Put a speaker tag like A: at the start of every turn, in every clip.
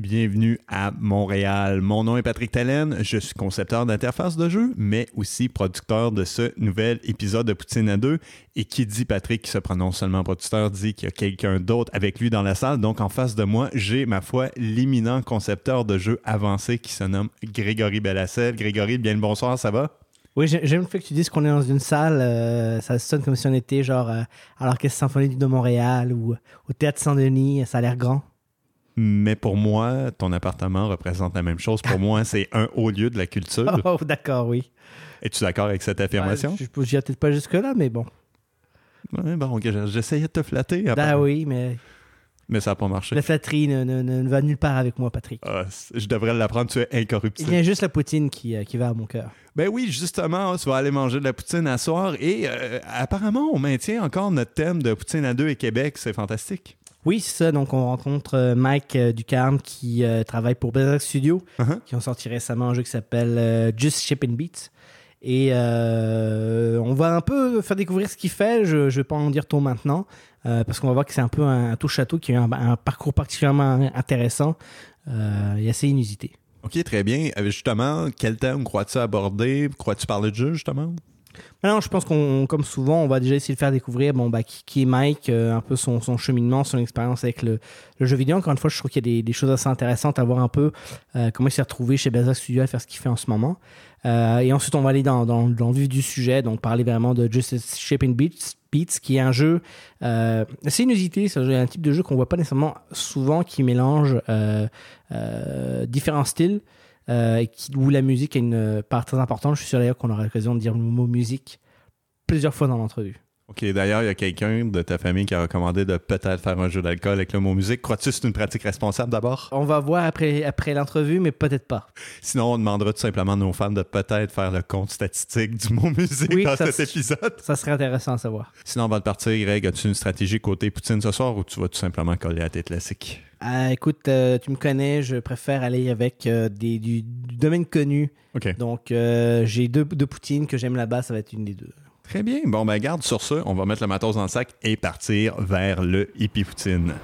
A: Bienvenue à Montréal. Mon nom est Patrick Talen. Je suis concepteur d'interface de jeu, mais aussi producteur de ce nouvel épisode de Poutine à deux. Et qui dit Patrick, qui se prononce seulement producteur, dit qu'il y a quelqu'un d'autre avec lui dans la salle. Donc en face de moi, j'ai ma foi l'éminent concepteur de jeux avancé qui se nomme Grégory Bellassel. Grégory, bien le bonsoir, ça va?
B: Oui, j'aime le fait que tu dises qu'on est dans une salle. euh, ça sonne comme si on était genre euh, à l'Orchestre symphonique de Montréal ou au Théâtre Saint-Denis. Ça a l'air grand.
A: Mais pour moi, ton appartement représente la même chose. Pour moi, c'est un haut lieu de la culture.
B: Oh, d'accord, oui.
A: Es-tu d'accord avec cette affirmation?
B: Ouais, je n'irai peut-être pas jusque-là, mais bon.
A: Ouais, bon, j'essayais de te flatter.
B: Ah oui, mais
A: Mais ça n'a pas marché.
B: la flatterie ne, ne- ne- ne va nulle part avec moi, Patrick.
A: Ah, je devrais l'apprendre, tu es
B: Il
A: incorruptible.
B: y a juste la poutine qui, euh, qui va à mon cœur.
A: Ben oui, justement, tu vas aller manger de la poutine à soir et euh, apparemment, on maintient encore notre thème de poutine à deux et Québec. C'est fantastique.
B: Oui, c'est ça. Donc, on rencontre euh, Mike euh, Ducarme qui euh, travaille pour Berserk Studio,
A: Uh-huh.
B: qui ont sorti récemment un jeu qui s'appelle euh, Just Ship and Beats. Et euh, on va un peu faire découvrir ce qu'il fait. Je ne vais pas en dire trop maintenant, parce qu'on va voir que c'est un peu un, un touche-à-tout qui a eu un, un parcours particulièrement intéressant et assez inusité.
A: OK, très bien. Justement, quel thème crois-tu aborder? Crois-tu parler de jeu, justement?
B: Alors, je pense qu'on, comme souvent, on va déjà essayer de faire découvrir bon, bah, qui, est Mike, euh, un peu son, son cheminement, son expérience avec le, jeu vidéo. Encore une fois, je trouve qu'il y a des, choses assez intéressantes à voir un peu euh, comment il s'est retrouvé chez Berserk Studio à faire ce qu'il fait en ce moment. Euh, et ensuite, on va aller dans, dans, le vif du sujet, donc parler vraiment de Justice Shape and Beats, Beats, qui est un jeu assez inusité. C'est un type de jeu qu'on voit pas nécessairement souvent, qui mélange différents styles. Euh, qui, où la musique a une part très importante. Je suis sûr d'ailleurs qu'on aura l'occasion de dire le mot musique plusieurs fois dans l'entrevue.
A: OK, d'ailleurs, il y a quelqu'un de ta famille qui a recommandé de peut-être faire un jeu d'alcool avec le mot musique. Crois-tu que c'est une pratique responsable d'abord?
B: On va voir après, après l'entrevue, mais peut-être pas.
A: Sinon, on demandera tout simplement à nos fans de peut-être faire le compte statistique du mot musique
B: Oui,
A: dans cet épisode.
B: Ça serait intéressant à savoir.
A: Sinon, avant de partir, Greg, as-tu une stratégie côté poutine ce soir ou tu vas tout simplement coller à tes classiques?
B: Ah, écoute, euh, tu me connais, je préfère aller avec euh, des, du, du domaine connu.
A: OK.
B: Donc, euh, j'ai deux, deux poutines que j'aime là-bas, ça va être une des deux.
A: Très bien. Bon, ben garde sur ce, on va mettre le matos dans le sac et partir vers le hippie poutine.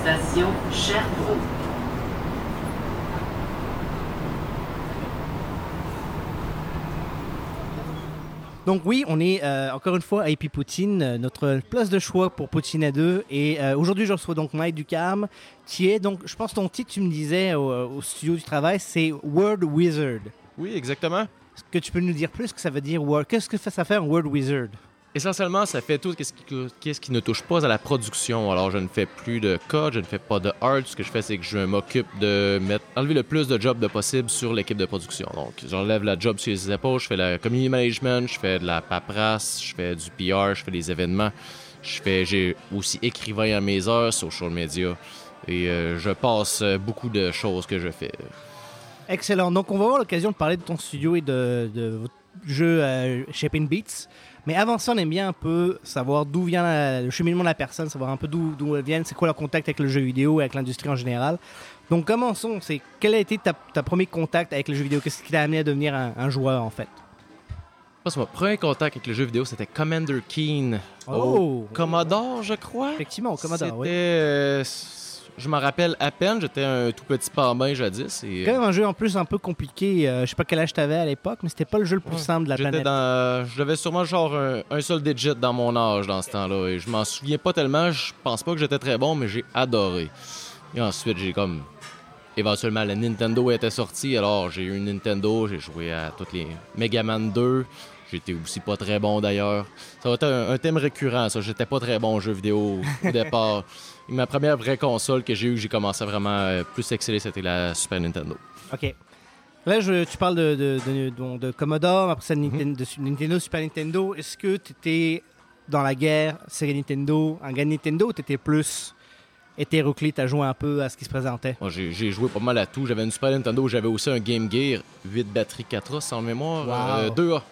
C: Station Sherbrooke.
B: Donc oui, on est euh, encore une fois à Epi Poutine, euh, notre place de choix pour Poutine à deux. Et euh, aujourd'hui, je reçois donc Mike Ducarme, qui est donc, je pense ton titre, tu me disais au, au studio du travail, c'est Word Wizard.
D: Oui, exactement.
B: Est-ce que tu peux nous dire plus ce que ça veut dire Word? Qu'est-ce que ça fait un Word Wizard?
D: Essentiellement, ça fait tout ce qui, ne touche pas à la production. Alors, je ne fais plus de code, je ne fais pas de art. Ce que je fais, c'est que je m'occupe de mettre, enlever le plus de jobs possible sur l'équipe de production. Donc, j'enlève la job sur les épaules, je fais la community management, je fais de la paperasse, je fais du PR, je fais des événements. Je fais, j'ai aussi écrivain à mes heures, social media. Et euh, je passe beaucoup de choses que je fais.
B: Excellent. Donc, on va avoir l'occasion de parler de ton studio et de, votre jeu euh, Shape and Beats. Mais avant ça, on aime bien un peu savoir d'où vient la- le cheminement de la personne, savoir un peu d'où elles viennent, c'est quoi leur contact avec le jeu vidéo et avec l'industrie en général. Donc, commençons. C'est quel a été ta, ta premier contact avec le jeu vidéo? Qu'est-ce qui t'a amené à devenir un, un joueur en fait?
D: Je pense que mon premier contact avec le jeu vidéo, c'était Commander Keen.
B: Oh.
D: au Commodore, je crois.
B: Effectivement, au Commodore.
D: C'était,
B: Oui.
D: Euh, je m'en rappelle à peine, j'étais un tout petit parmain jadis. Et,
B: Quand même un jeu en plus un peu compliqué. euh, je sais pas quel âge t'avais à l'époque, mais c'était pas le jeu le plus
D: Ouais.
B: simple de la
D: j'étais
B: planète.
D: dans, j'avais sûrement genre un, un seul digit dans mon âge dans ce temps-là. Et je m'en souviens pas tellement, je pense pas que j'étais très bon, mais j'ai adoré. Et ensuite, j'ai comme. Éventuellement, la Nintendo était sortie, alors j'ai eu une Nintendo, j'ai joué à toutes les Mega Man 2. J'étais aussi pas très bon d'ailleurs. Ça va être un, un thème récurrent, ça. J'étais pas très bon aux jeux vidéo au départ. Ma première vraie console que j'ai eue, que j'ai commencé à vraiment euh, plus exceller, c'était la Super Nintendo.
B: Ok. Là, je, tu parles de, de, de- Commodore, après ça, de
D: Mhm.
B: Nintendo, Super Nintendo. Est-ce que tu étais dans la guerre, Sega Nintendo, gars de Nintendo, ou t'étais plus hétéroclite à jouer un peu à ce qui se présentait?
D: J'ai joué pas mal à tout. J'avais une Super Nintendo, j'avais aussi un Game Gear, 8 batteries 4A sans mémoire,
B: Wow.
D: euh, 2A.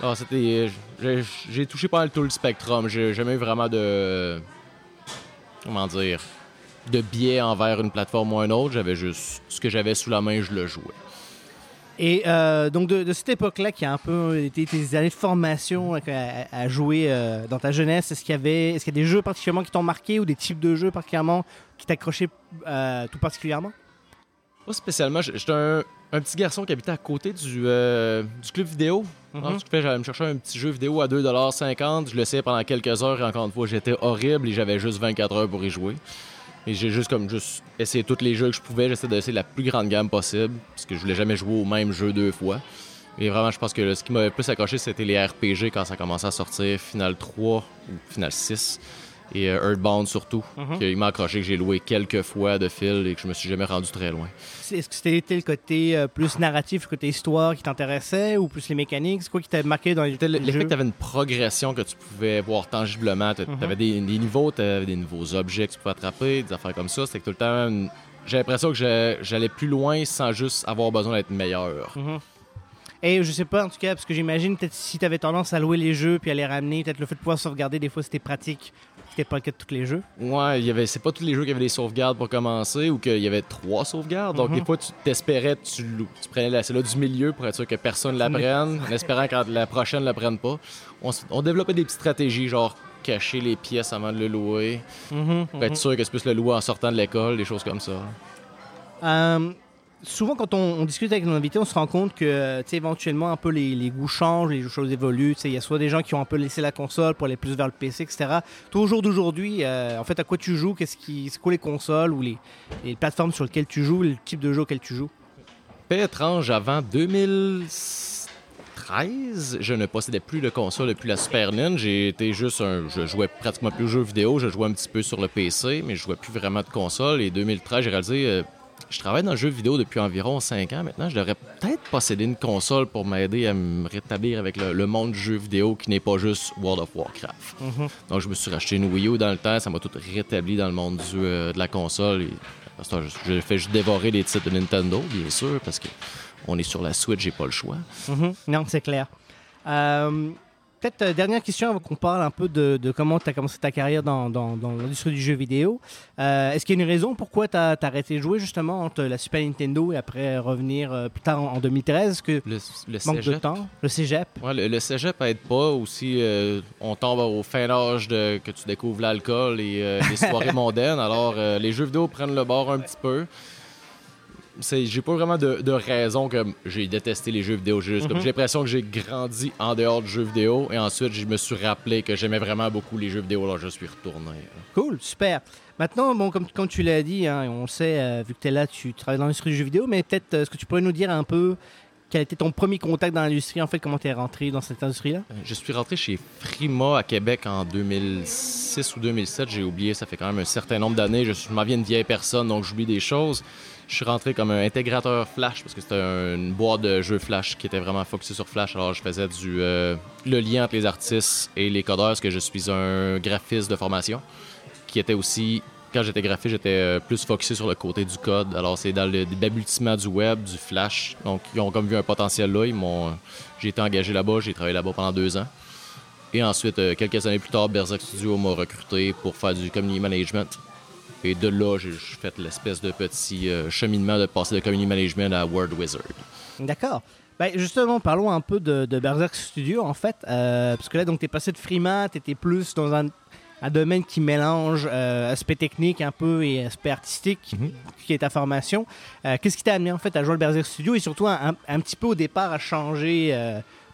D: Alors, c'était. j'ai- J'ai touché pas mal tout le spectrum. J'ai jamais eu vraiment de. Comment dire De biais envers une plateforme ou une autre. J'avais juste ce que j'avais sous la main, je le jouais.
B: Et euh, donc de, de cette époque-là, qui a un peu été tes années de formation à, à- jouer euh, dans ta jeunesse, est-ce qu'il y avait, est-ce qu'il y a des jeux particulièrement qui t'ont marqué ou des types de jeux particulièrement qui t'accrochaient euh, tout particulièrement?
D: Pas spécialement. J'étais un, un petit garçon qui habitait à côté du, euh, du club vidéo. Alors, ce qui fait, j'allais me chercher un petit jeu vidéo à 2,50$. Je le sais pendant quelques heures et encore une fois, j'étais horrible et j'avais juste 24 heures pour y jouer. Et j'ai juste comme juste essayé tous les jeux que je pouvais. J'essayais d'essayer la plus grande gamme possible parce que je voulais jamais jouer au même jeu deux fois. Et vraiment, je pense que ce qui m'avait plus accroché, c'était les RPG quand ça commençait à sortir. Final 3 ou Final 6. Et euh, Earthbound surtout.
B: Mhm.
D: Il m'a accroché que j'ai loué quelques fois de fil et que je me suis jamais rendu très loin.
B: Est-ce que c'était le côté euh, plus narratif, le côté histoire qui t'intéressait ou plus les mécaniques? C'est quoi qui t'a marqué dans les,
D: C'était
B: les
D: L'effet que tu avais une progression que tu pouvais voir tangiblement. Tu avais des, des niveaux, tu avais des nouveaux objets que tu pouvais attraper, des affaires comme ça. C'était que tout le temps. une- J'ai l'impression que j'allais plus loin sans juste avoir besoin d'être meilleur.
B: Mhm. Et je sais pas, en tout cas, parce que j'imagine peut-être si t'avais tendance à louer les jeux puis à les ramener, peut-être le fait de pouvoir sauvegarder, des fois c'était pratique. Cas de tous les jeux?
D: Ouais, il y avait, c'est pas tous les jeux qui avaient des sauvegardes pour commencer ou qu'il y avait trois sauvegardes. Donc,
B: Mhm.
D: des fois, tu t'espérais, tu, tu prenais la, celle-là du milieu pour être sûr que personne la prenne, en espérant que la prochaine la prenne pas. On, développait des petites stratégies, genre cacher les pièces avant de le louer,
B: Mhm,
D: pour être sûr que tu puisses le louer en sortant de l'école, des choses comme ça.
B: Euh, souvent, quand on, discute avec nos invités, on se rend compte que, sais, éventuellement, un peu les, les goûts changent, les choses évoluent. Il y a soit des gens qui ont un peu laissé la console pour aller plus vers le PC, etc. Toi, au jour d'aujourd'hui, euh, en fait, à quoi tu joues? Qu'est-ce qui, c'est quoi les consoles ou les, les plateformes sur lesquelles tu joues, le type de jeu auquel tu joues?
D: Étrange, avant 2013, je ne possédais plus de console depuis la Super NES. J'ai été juste un. Je jouais pratiquement plus aux jeux vidéo. Je jouais un petit peu sur le PC, mais je jouais plus vraiment de console. Et 2013, j'ai réalisé. euh, je travaille dans le jeu vidéo depuis environ 5 ans maintenant. Je devrais peut-être posséder une console pour m'aider à me rétablir avec le, le monde du jeu vidéo qui n'est pas juste World of Warcraft. Donc, je me suis racheté une Wii U dans le temps. Ça m'a tout rétabli dans le monde du, euh, de la console. Et, je, je fais juste dévorer les titres de Nintendo, bien sûr, parce que on est sur la Switch, j'ai pas le choix.
B: Mhm. Non, c'est clair. Euh, Peut-être euh, dernière question avant qu'on parle un peu de, de comment tu as commencé ta carrière dans, dans- dans l'industrie du jeu vidéo. Euh, Est-ce qu'il y a une raison pourquoi tu as, arrêté de jouer justement entre la Super Nintendo et après revenir euh, plus tard en, en 2013 Est-ce que
D: Le, le
B: manque de
D: cégep.
B: temps? Le cégep
D: Ouais, le, le cégep aide pas. Aussi, euh, on tombe au fin âge de, que tu découvres l'alcool et euh, les soirées mondaines. Alors, les jeux vidéo prennent le bord un petit peu. J'ai pas vraiment de, de raison que j'ai détesté les jeux vidéo. J'ai comme-
B: Mhm.
D: j'ai l'impression que j'ai grandi en dehors du jeu vidéo et ensuite je me suis rappelé que j'aimais vraiment beaucoup les jeux vidéo. Alors, je suis retourné.
B: Cool, super. Maintenant, bon, comme, comme tu l'as dit, hein, on sait, euh, vu que tu es là, tu travailles dans l'industrie du jeu vidéo, mais peut-être, euh, est-ce que tu pourrais nous dire un peu quel était ton premier contact dans l'industrie, en fait, comment tu es rentré dans cette industrie-là?
D: Euh, Je suis rentré chez Frima à Québec en 2006 ou 2007. J'ai oublié, ça fait quand même un certain nombre d'années. Je, je m'en viens une vieille personne, donc j'oublie des choses. Je suis rentré comme un intégrateur Flash parce que c'était un- une boîte de jeux Flash qui était vraiment focusée sur Flash. Alors je faisais euh, le lien entre les artistes et les codeurs parce que je suis un graphiste de formation qui était aussi quand j'étais graphiste, j'étais euh, plus focusé sur le côté du code. Alors c'est dans l'aboutissement du web, du Flash. Donc ils ont comme vu un potentiel là. J'ai été engagé là-bas, j'ai travaillé là-bas pendant deux ans. Et ensuite, euh, quelques années plus tard, Berserk Studio m'a recruté pour faire du community management. Et de là, j'ai fait l'espèce de petit euh, cheminement de passer de community management à Word Wizard.
B: D'accord. Ben, justement, parlons un peu de, de Berserk Studio, en fait. euh, parce que là, donc, tu es passé de Freeman, tu étais plus dans un, un domaine qui mélange euh, aspect technique un peu et aspect artistique,
D: Mhm.
B: qui est ta formation. Euh, Qu'est-ce qui t'a amené, en fait, à jouer le Berserk Studio et surtout un, petit peu au départ à changer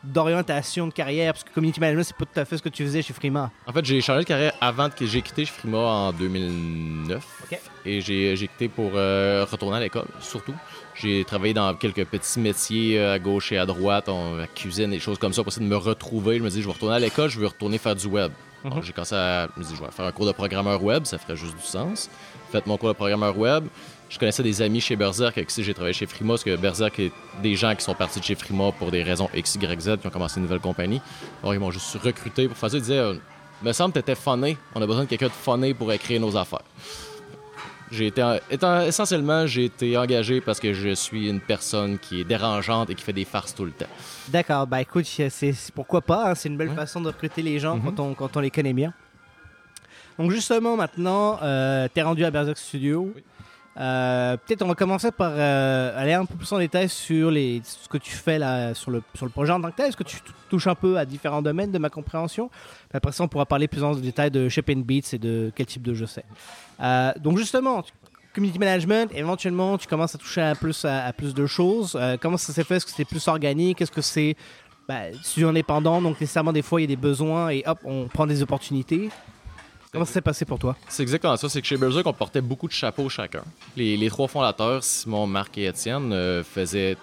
B: d'orientation de carrière Parce que community management, c'est pas tout à fait ce que tu faisais chez Freeman.
D: En fait, j'ai changé de carrière avant que j'ai quitté Frima en 2009.
B: Ok.
D: Et j'ai quitté pour euh, retourner à l'école, surtout. J'ai travaillé dans quelques petits métiers euh, à gauche et à droite, en la cuisine, des choses comme ça, pour essayer de me retrouver. Je me dis, je vais retourner à l'école, je veux retourner faire du web. Alors, J'ai commencé à me dire, je vais faire un cours de programmeur web, ça ferait juste du sens. Faites mon cours de programmeur web. Je connaissais des amis chez Berserk avec qui j'ai travaillé chez Frima, parce que Berserk est des gens qui sont partis de chez Frima pour des raisons X, Y, Z, qui ont commencé une nouvelle compagnie. Alors, ils m'ont juste recruté pour faire ça. Ils disaient, euh, me semble que t'étais funné, on a besoin de quelqu'un de funné pour écrire nos affaires. J'ai été, étant- essentiellement, j'ai été engagé parce que je suis une personne qui est dérangeante et qui fait des farces tout le temps.
B: D'accord, bah écoute, c'est pourquoi pas, hein, c'est une belle
D: Ouais.
B: façon de recruter les gens
D: Mhm.
B: quand, on, quand on les connaît bien. Donc justement, maintenant, euh, t'es rendu à Berserk Studio.
D: Oui.
B: Euh, Peut-être on va commencer par euh, aller un peu plus en détail sur ce que tu fais là, sur le, sur le projet en tant que tel. Est-ce que tu touches un peu à différents domaines de ma compréhension? Après ça, on pourra parler plus en détail de Shape and Beats et de quel type de jeu c'est. Euh, donc justement, community management, éventuellement, tu commences à toucher à plus, à, plus de choses. Comment ça s'est fait? Est-ce que c'était plus organique? Est-ce que c'est studio indépendant Donc nécessairement, des fois, il y a des besoins et hop, on prend des opportunités? Comment ça s'est passé pour toi?
D: C'est exactement ça. C'est que chez Berserk, on portait beaucoup de chapeaux chacun. Les, trois fondateurs, Simon, Marc et Étienne, euh, faisaient.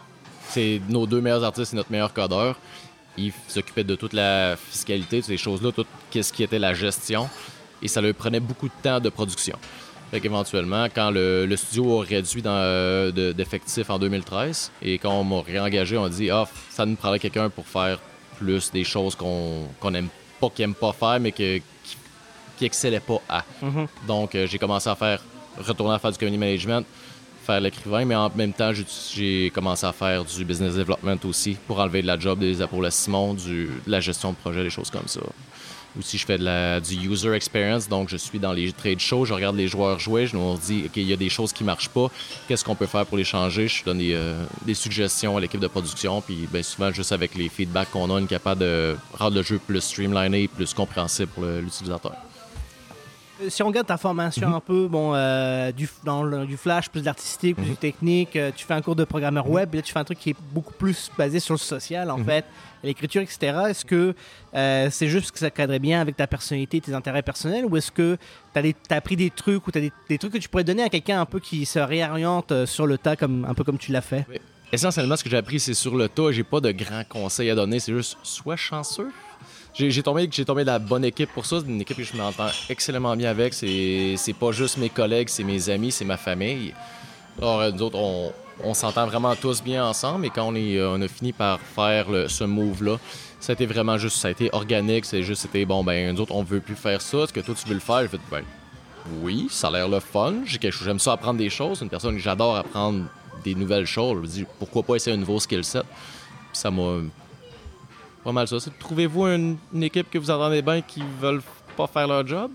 D: C'est nos deux meilleurs artistes et notre meilleur codeur. Ils s'occupaient de toute la fiscalité, de ces choses-là, tout ce qui était la gestion. Et ça leur prenait beaucoup de temps de production. Fait qu'éventuellement, quand le, studio a réduit euh, de- d'effectifs en 2013, et quand on m'a réengagé, on a dit Ah, ça nous prendrait quelqu'un pour faire plus des choses qu'on qu'on aime pas, qu'ils aiment pas faire, mais que, qui, excellait pas à.
B: Mhm.
D: Donc, euh, j'ai commencé à faire, retourner à faire du community management, faire l'écrivain, mais en même temps, j'ai- j'ai commencé à faire du business development aussi pour enlever de la job des du, de la gestion de projet, des choses comme ça. Aussi, je fais de la, du user experience, donc je suis dans les trade shows, je regarde les joueurs jouer, je nous dis, OK, il y a des choses qui marchent pas, qu'est-ce qu'on peut faire pour les changer? Je donne des, euh, des suggestions à l'équipe de production, puis ben, souvent, juste avec les feedbacks qu'on a, on est capable de rendre le jeu plus streamliné, plus compréhensible pour le- l'utilisateur.
B: Euh, Si on regarde ta formation
D: Mhm.
B: un peu, bon, euh, du, dans le- du flash, plus d'artistique,
D: Mhm.
B: plus de technique, euh, tu fais un cours de programmeur web, et là tu fais un truc qui est beaucoup plus basé sur le social
D: Mhm.
B: en fait, l'écriture, etc. Est-ce que euh, c'est juste que ça cadrait bien avec ta personnalité, tes intérêts personnels, ou est-ce que tu as, appris des trucs ou tu as des, des trucs que tu pourrais donner à quelqu'un un peu qui se réoriente sur le tas, comme, un peu comme tu l'as fait?
D: Essentiellement, ce que j'ai appris, c'est sur le tas. J'ai pas de grands conseils à donner. C'est juste, sois chanceux. J'ai tombé, tombé de la bonne équipe pour ça. Une équipe que je m'entends excellemment bien avec. C'est pas juste mes collègues, c'est mes amis, c'est ma famille. Alors, euh, nous autres, on, s'entend vraiment tous bien ensemble. Et quand on, est, euh, on a fini par faire ce move-là, ça a été vraiment juste, ça a été organique. C'est juste, c'était bon, ben, nous autres, on veut plus faire ça. Est-ce que toi, tu veux le faire? J'ai fait, ben, oui, ça a l'air le fun. J'aime ça apprendre des choses. Une personne que j'adore apprendre des nouvelles choses. Je me dis, pourquoi pas essayer un nouveau skill set? Puis ça m'a. Pas mal ça. C'est- Trouvez-vous une, une équipe que vous entendez bien qui veulent pas faire leur job?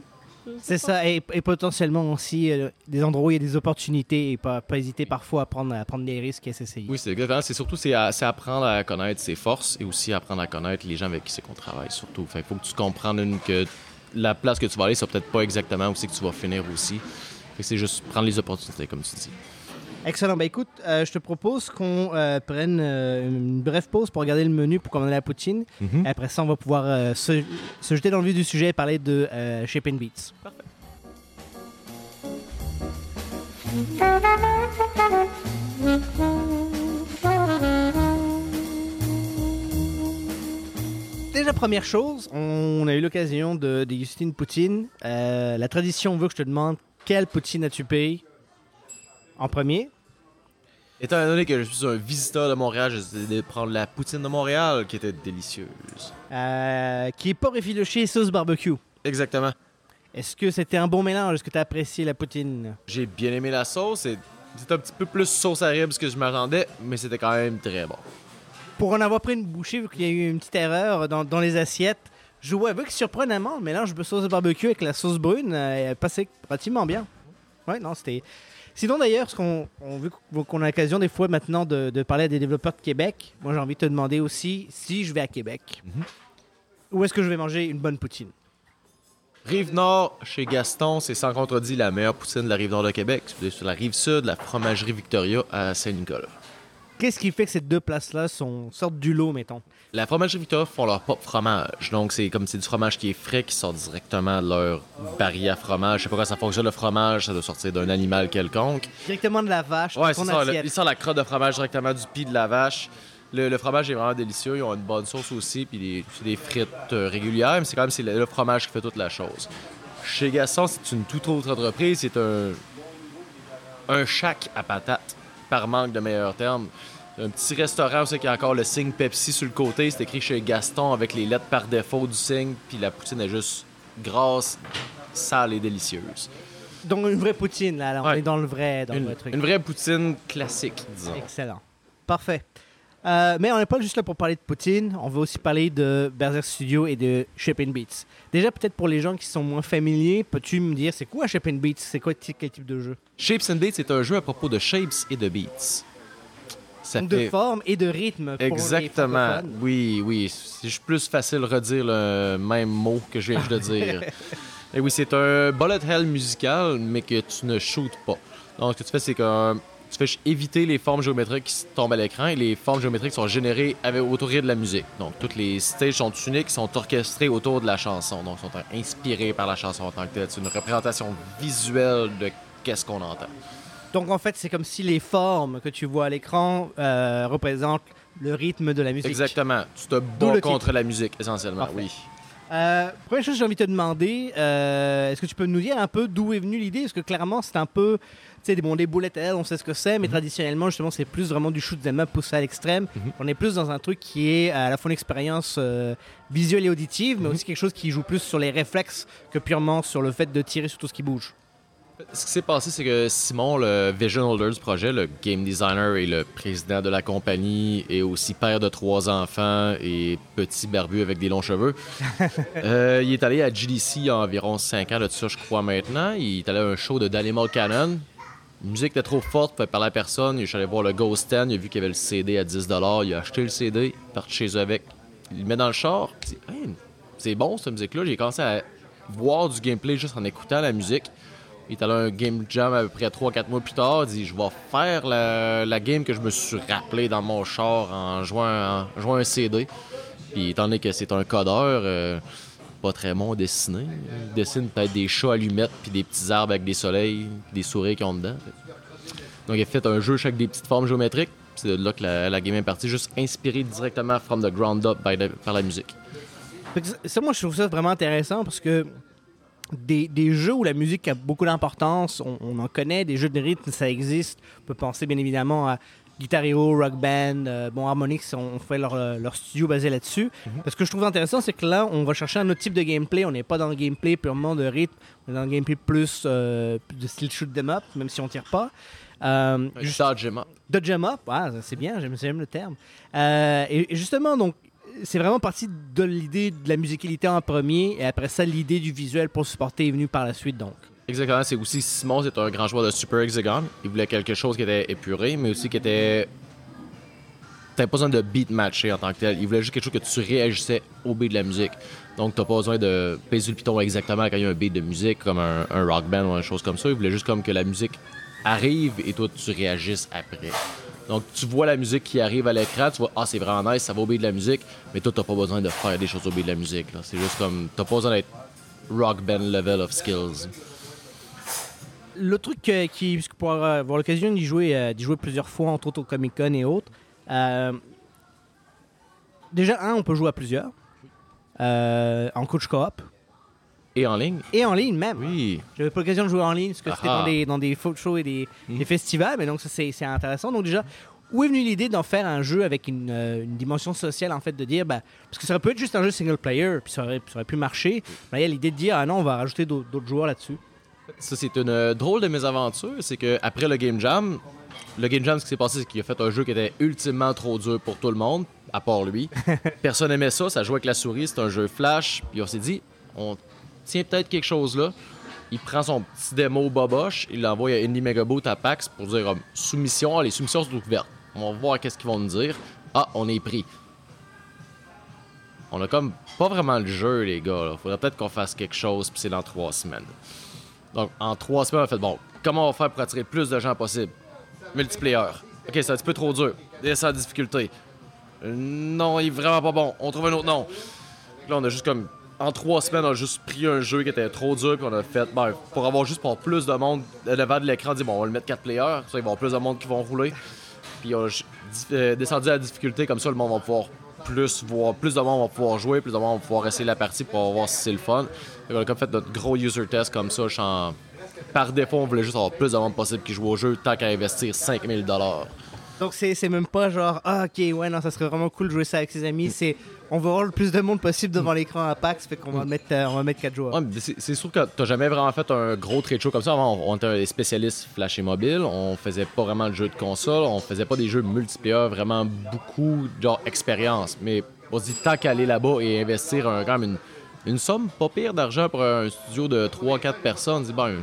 B: C'est ça, et, et potentiellement aussi euh, des endroits où il y a des opportunités et pas, pas hésiter parfois à prendre, à prendre des risques et à s'essayer.
D: Oui, c'est exactement. C'est surtout c'est apprendre à connaître ses forces et aussi apprendre à connaître les gens avec qui c'est qu'on travaille, surtout. Fait qu'il faut que tu comprennes une- que la place que tu vas aller, c'est peut-être pas exactement où c'est que tu vas finir aussi. C'est juste prendre les opportunités, comme tu dis.
B: Excellent. Bah écoute, euh, je te propose qu'on euh, prenne euh, une brève pause pour regarder le menu pour commander la poutine. Et après ça, on va pouvoir se, se jeter dans le vif du sujet et parler de Shape and Beats. Déjà, première chose, on a eu l'occasion de déguster une poutine. La tradition veut que je te demande quelle poutine as-tu payé en premier
D: Étant donné que je suis un visiteur de Montréal, j'ai décidé de prendre la poutine de Montréal qui était délicieuse.
B: Euh, qui est porc effiloché et sauce barbecue.
D: Exactement.
B: Est-ce que c'était un bon mélange? Est-ce que tu as apprécié la poutine?
D: J'ai bien aimé la sauce. C'est un petit peu plus sauce à ribs que je m'attendais, mais c'était quand même très bon.
B: Pour en avoir pris une bouchée, vu qu'il y a eu une petite erreur dans, dans les assiettes, je vois que surprenamment, le mélange de sauce barbecue avec la sauce brune euh, passait relativement bien. Ouais, non, c'était. Sinon, d'ailleurs, qu'on on, vu qu'on a l'occasion des fois maintenant de, de parler à des développeurs de Québec, moi j'ai envie de te demander aussi si je vais à Québec, où est-ce que je vais manger une bonne poutine?
D: Rive-Nord, chez Gaston, c'est sans contredit la meilleure poutine de la Rive-Nord de Québec. C'est sur la Rive-Sud, la fromagerie Victoria à Saint-Nicolas.
B: Qu'est-ce qui fait que ces deux places-là sont sortent du lot, mettons?
D: La fromagerie Victoria font leur propre fromage. Donc, c'est comme c'est du fromage qui est frais, qui sort directement de leur baril à fromage. Je sais pas comment ça fonctionne, le fromage. Ça doit sortir d'un animal quelconque.
B: Directement de la vache,
D: Ouais,
B: ton
D: c'est ça. le-
B: assiette.
D: il sort la crotte de fromage directement du pied de la vache. Le, le fromage est vraiment délicieux. Ils ont une bonne sauce aussi. Puis des- des frites euh, régulières. Mais c'est quand même c'est le, le fromage qui fait toute la chose. Chez Gaston, c'est une toute autre entreprise. C'est un. un shack à patates, par manque de meilleurs termes. Un petit restaurant où c'est qu'il y a encore le signe Pepsi sur le côté. C'est écrit chez Gaston avec les lettres par défaut du signe. Puis la poutine est juste grasse, sale et délicieuse.
B: Donc une vraie poutine, là, là, on
D: Ouais.
B: est dans le vrai, dans le vrai truc.
D: une vraie poutine classique, disons.
B: Excellent. Parfait. Euh, mais on n'est pas juste là pour parler de Poutine, on veut aussi parler de Berserk Studio et de Shipping Beats. Déjà, peut-être pour les gens qui sont moins familiers, peux-tu me dire c'est quoi Shipping Beats? C'est quoi quel type de jeu?
D: Shapes and Beats est un jeu à propos de shapes et de beats. Ça
B: de
D: fait-
B: forme et de rythme. pour
D: Exactement. Oui, oui. C'est plus facile de redire le même mot que je viens de dire. Et oui, c'est un bullet hell musical, mais que tu ne shootes pas. Donc, ce que tu fais, c'est que tu fais éviter les formes géométriques qui tombent à l'écran et les formes géométriques sont générées avec, autour de la musique. Donc, toutes les stages sont uniques, sont orchestrées autour de la chanson. Donc, sont inspirées par la chanson en tant que telle. C'est une représentation visuelle de qu'est-ce qu'on entend.
B: Donc en fait, c'est comme si les formes que tu vois à l'écran euh, représentent le rythme de la musique.
D: Exactement. Tu te bats contre la musique, essentiellement.
B: Parfait.
D: Oui.
B: Euh, première chose que j'ai envie de te demander, euh, est-ce que tu peux nous dire un peu d'où est venue l'idée? Parce que clairement, c'est un peu, tu sais, bon, des bullet hell, on sait ce que c'est, mais traditionnellement, justement, c'est plus vraiment du shoot 'em up poussé à l'extrême.
D: Mhm.
B: On est plus dans un truc qui est à la fois une expérience euh, visuelle et auditive, mais
D: Mhm.
B: aussi quelque chose qui joue plus sur les réflexes que purement sur le fait de tirer sur tout ce qui bouge.
D: Ce qui s'est passé, c'est que Simon, le vision holder du projet, le game designer et le président de la compagnie, et aussi père de trois enfants et petit barbu avec des longs cheveux, euh, il est allé à GDC il y a environ 5 ans de ça, je crois maintenant. Il est allé à un show de Danimal Cannon. La musique était trop forte, il parler à personne. Il est allé voir le Ghost Stand, il a vu qu'il y avait le CD à 10 Il a acheté le CD, il est parti chez eux avec. Il le met dans le char. il dit, Hey, c'est bon cette musique-là. J'ai commencé à voir du gameplay juste en écoutant la musique. Il est allé à un game jam à peu près 3-4 mois plus tard. Il dit Je vais faire la, game que je me suis rappelé dans mon char en jouant, un CD. Puis étant donné que c'est un codeur, euh, pas très bon à dessiner. Il dessine peut-être des chats allumettes, puis des petits arbres avec des soleils, des souris qui ont dedans. Donc il a fait un jeu avec des petites formes géométriques. C'est de là que la, game est partie, juste inspirée directement from the ground up by the- par la musique.
B: Ça, moi, je trouve ça vraiment intéressant parce que des, des jeux où la musique a beaucoup d'importance, on, on en connaît, des jeux de rythme, ça existe. On peut penser bien évidemment à Guitar Hero, Rock Band, euh, bon, Harmonix ont fait leur, euh, leur studio basé là-dessus. Parce que je trouve intéressant, c'est que là, on va chercher un autre type de gameplay. On n'est pas dans le gameplay purement de rythme, on est dans le gameplay plus euh, de style shoot them up, même si on tire pas. Euh,
D: Juste dodge 'em up.
B: Dodge 'em up, ah, c'est bien, j'aime j'aime le terme. Euh, et, et justement, donc, c'est vraiment parti de l'idée de la musicalité en premier, et après ça, l'idée du visuel pour supporter est venue par la suite, donc.
D: Exactement, c'est aussi Simon, c'est un grand joueur de Super Hexagon. Il voulait quelque chose qui était épuré, mais aussi qui était. T'avais pas besoin de beat matcher en tant que tel. Il voulait juste quelque chose que tu réagissais au beat de la musique. Donc t'as pas besoin de peser le piton exactement quand il y a un beat de musique, comme un, un rock band ou une chose comme ça. Il voulait juste comme que la musique arrive et toi tu réagisses après. Donc tu vois la musique qui arrive à l'écran, tu vois ah c'est vraiment nice, ça va beat de la musique, mais toi t'as pas besoin de faire des choses au de la musique. C'est juste comme t'as pas besoin d'être rock band level of skills.
B: Le truc euh, qui, pour avoir l'occasion d'y jouer, euh, d'y jouer plusieurs fois, entre autres au Comic Con et autres, euh, déjà, un, on peut jouer à plusieurs, euh, en coach coop,
D: Et en ligne?
B: et en ligne même.
D: Oui.
B: J'avais pas l'occasion de jouer en ligne parce que c'était
D: Ah.
B: dans des, dans des folk shows et des,
D: Mhm.
B: des festivals, mais donc ça c'est c'est intéressant. Donc déjà, où est venue l'idée d'en faire un jeu avec une, euh, une dimension sociale en fait, de dire, bah, parce que ça peut être juste un jeu single player, puis ça aurait, ça aurait pu marcher. Là, il y a l'idée de dire, ah non, on va rajouter d'autres joueurs là-dessus.
D: Ça, c'est une euh, drôle de mésaventure. C'est que après le Game Jam, le Game Jam, ce qui s'est passé, c'est qu'il a fait un jeu qui était ultimement trop dur pour tout le monde, à part lui. Personne aimait ça, ça jouait avec la souris, c'est un jeu flash. Puis on s'est dit, on tient peut-être quelque chose là. Il prend son petit démo boboche, il l'envoie à Indie Megaboot à PAX pour dire soumission, ah, les soumissions sont ouvertes. On va voir qu'est-ce qu'ils vont nous dire. Ah, on est pris. On a comme pas vraiment le jeu, les gars. Là. Faudrait peut-être qu'on fasse quelque chose, puis c'est dans trois semaines. Donc, en trois semaines, on a fait bon, comment on va faire pour attirer plus de gens possible? Multiplayer. Ok, c'est un petit peu trop dur. Descend la difficulté. Euh, non, il est vraiment pas bon. On trouve un autre nom. Là, on a juste comme. En trois semaines, on a juste pris un jeu qui était trop dur, puis on a fait, ben, pour avoir juste pour plus de monde devant de l'écran, on dit, bon, on va le mettre 4 players, ça, il va y avoir plus de monde qui vont rouler. Puis on a euh, descendu la difficulté, comme ça, le monde va pouvoir plus voir, plus de monde va pouvoir jouer, plus de monde va pouvoir essayer la partie pour voir si c'est le fun. Fait qu'on a comme fait notre gros user test comme ça, en par défaut, on voulait juste avoir plus de monde possible qui joue au jeu, tant qu'à investir 5000 dollars.
B: Donc c'est c'est même pas genre ah ok ouais non ça serait vraiment cool de jouer ça avec ses amis. C'est on veut avoir le plus de monde possible devant l'écran à PAX, fait qu'on va mettre euh, on va mettre quatre joueurs.
D: Ouais, mais c'est sûr que t'as jamais vraiment fait un gros trade show comme ça. Avant, on, on était des spécialistes flash et mobile. On faisait pas vraiment de jeux de console. On faisait pas des jeux multiplayer, vraiment beaucoup, genre, expérience. Mais on se dit, tant qu'aller là-bas et investir un- quand même une, une somme pas pire d'argent pour un studio de 3-4 personnes, on dit, ben,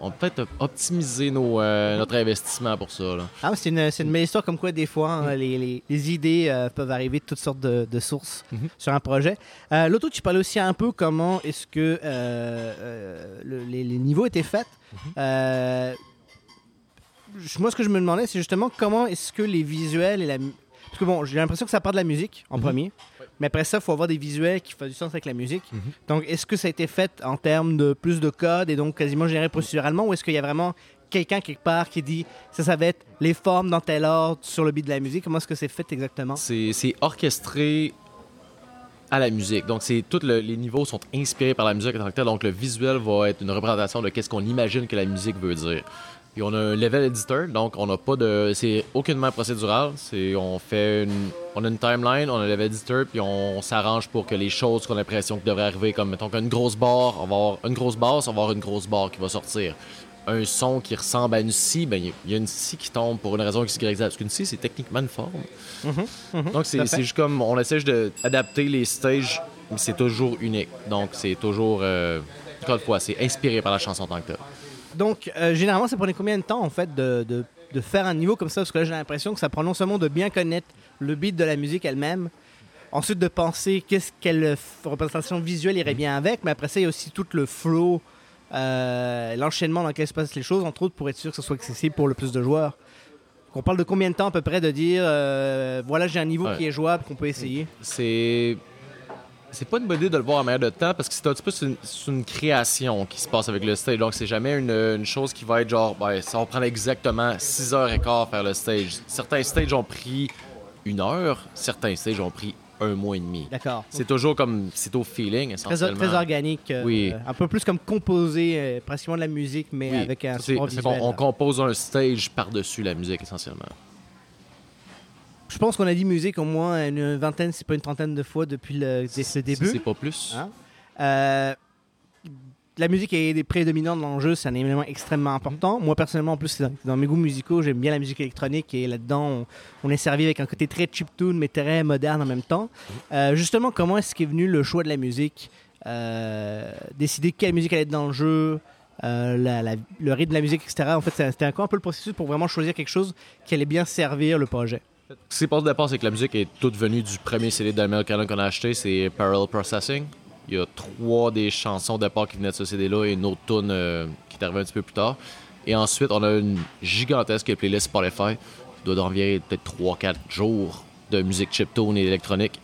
D: on peut peut-être optimiser nos, euh, notre investissement pour ça.
B: Ah, c'est une, belle histoire comme quoi des fois hein, les, les- les idées euh, peuvent arriver de toutes sortes de, de sources
D: Mhm.
B: sur un projet. Euh, L'auto, tu parlais aussi un peu comment est-ce que euh, le- les, les niveaux étaient faits. Je- moi, ce que je me demandais, c'est justement comment est-ce que les visuels et la... Parce que bon, j'ai l'impression que ça part de la musique en premier. Mais après ça, il faut avoir des visuels qui font du sens avec la musique. Donc, est-ce que ça a été fait en termes de plus de code et donc quasiment géré procéduralement ou est-ce qu'il y a vraiment quelqu'un quelque part qui dit ça, ça va être les formes dans tel ordre sur le beat de la musique? Comment est-ce que c'est fait exactement?
D: C'est orchestré à la musique. Donc, c'est tous le- les niveaux sont inspirés par la musique en tant que tel. Donc, le visuel va être une représentation de qu'est-ce qu'on imagine que la musique veut dire. Puis on a un level editor, donc on n'a pas de, c'est aucunement procédural. C'est, on fait une, on a une timeline, on a un level editor, puis on, s'arrange pour que les choses qu'on a l'impression que devraient arriver, comme mettons qu'une grosse barre, on va avoir une grosse basse, on va avoir une grosse barre qui va sortir. Un son qui ressemble à une scie, ben il y a- il y a une scie qui tombe pour une raison Z. Parce qu'une scie, c'est techniquement une forme. Donc,
B: Tout à
D: c'est juste comme on essaie d'adapter les stages, mais c'est toujours unique. Donc, c'est toujours, euh, encore une fois, c'est inspiré par la chanson en tant que telle.
B: Donc, euh, généralement, ça prenait combien de temps, en fait, de, de- de faire un niveau comme ça? Parce que là, j'ai l'impression que ça prend non seulement de bien connaître le beat de la musique elle-même, ensuite de penser qu'est-ce quelle représentation visuelle irait bien avec, mais après ça, il y a aussi tout le flow, euh, l'enchaînement dans lequel se passent les choses, entre autres, pour être sûr que ce soit accessible pour le plus de joueurs. On parle de combien de temps à peu près de dire, euh, voilà, j'ai un niveau
D: Ouais.
B: qui est jouable, qu'on peut essayer?
D: C'est. C'est pas une bonne idée de le voir en manière de temps parce que c'est un petit peu une, une création qui se passe avec le stage. Donc, c'est jamais une, une chose qui va être genre, ben, ça va prendre exactement 6 heures et quart faire le stage. Certains stages ont pris une heure, certains stages ont pris un mois et demi.
B: D'accord.
D: C'est toujours comme. C'est au feeling,
B: Très,
D: essentiellement.
B: très organique. euh,
D: Oui.
B: Un peu plus comme composer euh, pratiquement de la musique, mais
D: Oui,
B: avec un
D: c'est-
B: support visuel.
D: qu'on on compose un stage par-dessus la musique, essentiellement.
B: Je pense qu'on a dit musique au moins une vingtaine, c'est pas une trentaine de fois depuis le,
D: Si
B: début.
D: c'est pas plus.
B: Hein? Euh, la musique est prédominante dans le jeu, c'est un élément extrêmement important. Moi, personnellement, en plus, dans, dans mes goûts musicaux, j'aime bien la musique électronique et là-dedans, on, on est servi avec un côté très chiptune, mais très moderne en même temps. Euh, justement, comment est-ce qu'est venu le choix de la musique? Euh, Décider quelle musique allait être dans le jeu euh, la- la- le rythme de la musique, etc. En fait, c'était encore un peu le processus pour vraiment choisir quelque chose qui allait bien servir le projet.
D: Ce qui s'est passé départ, c'est que la musique est toute venue du premier CD d'Amel Cannon qu'on a acheté, c'est Parallel Processing. Il y a trois des chansons départ qui venaient de ce CD-là et une autre tune euh, qui est arrivée un petit peu plus tard. Et ensuite, on a une gigantesque playlist Spotify qui doit d'environ peut-être 3-4 jours de musique chiptune et électronique.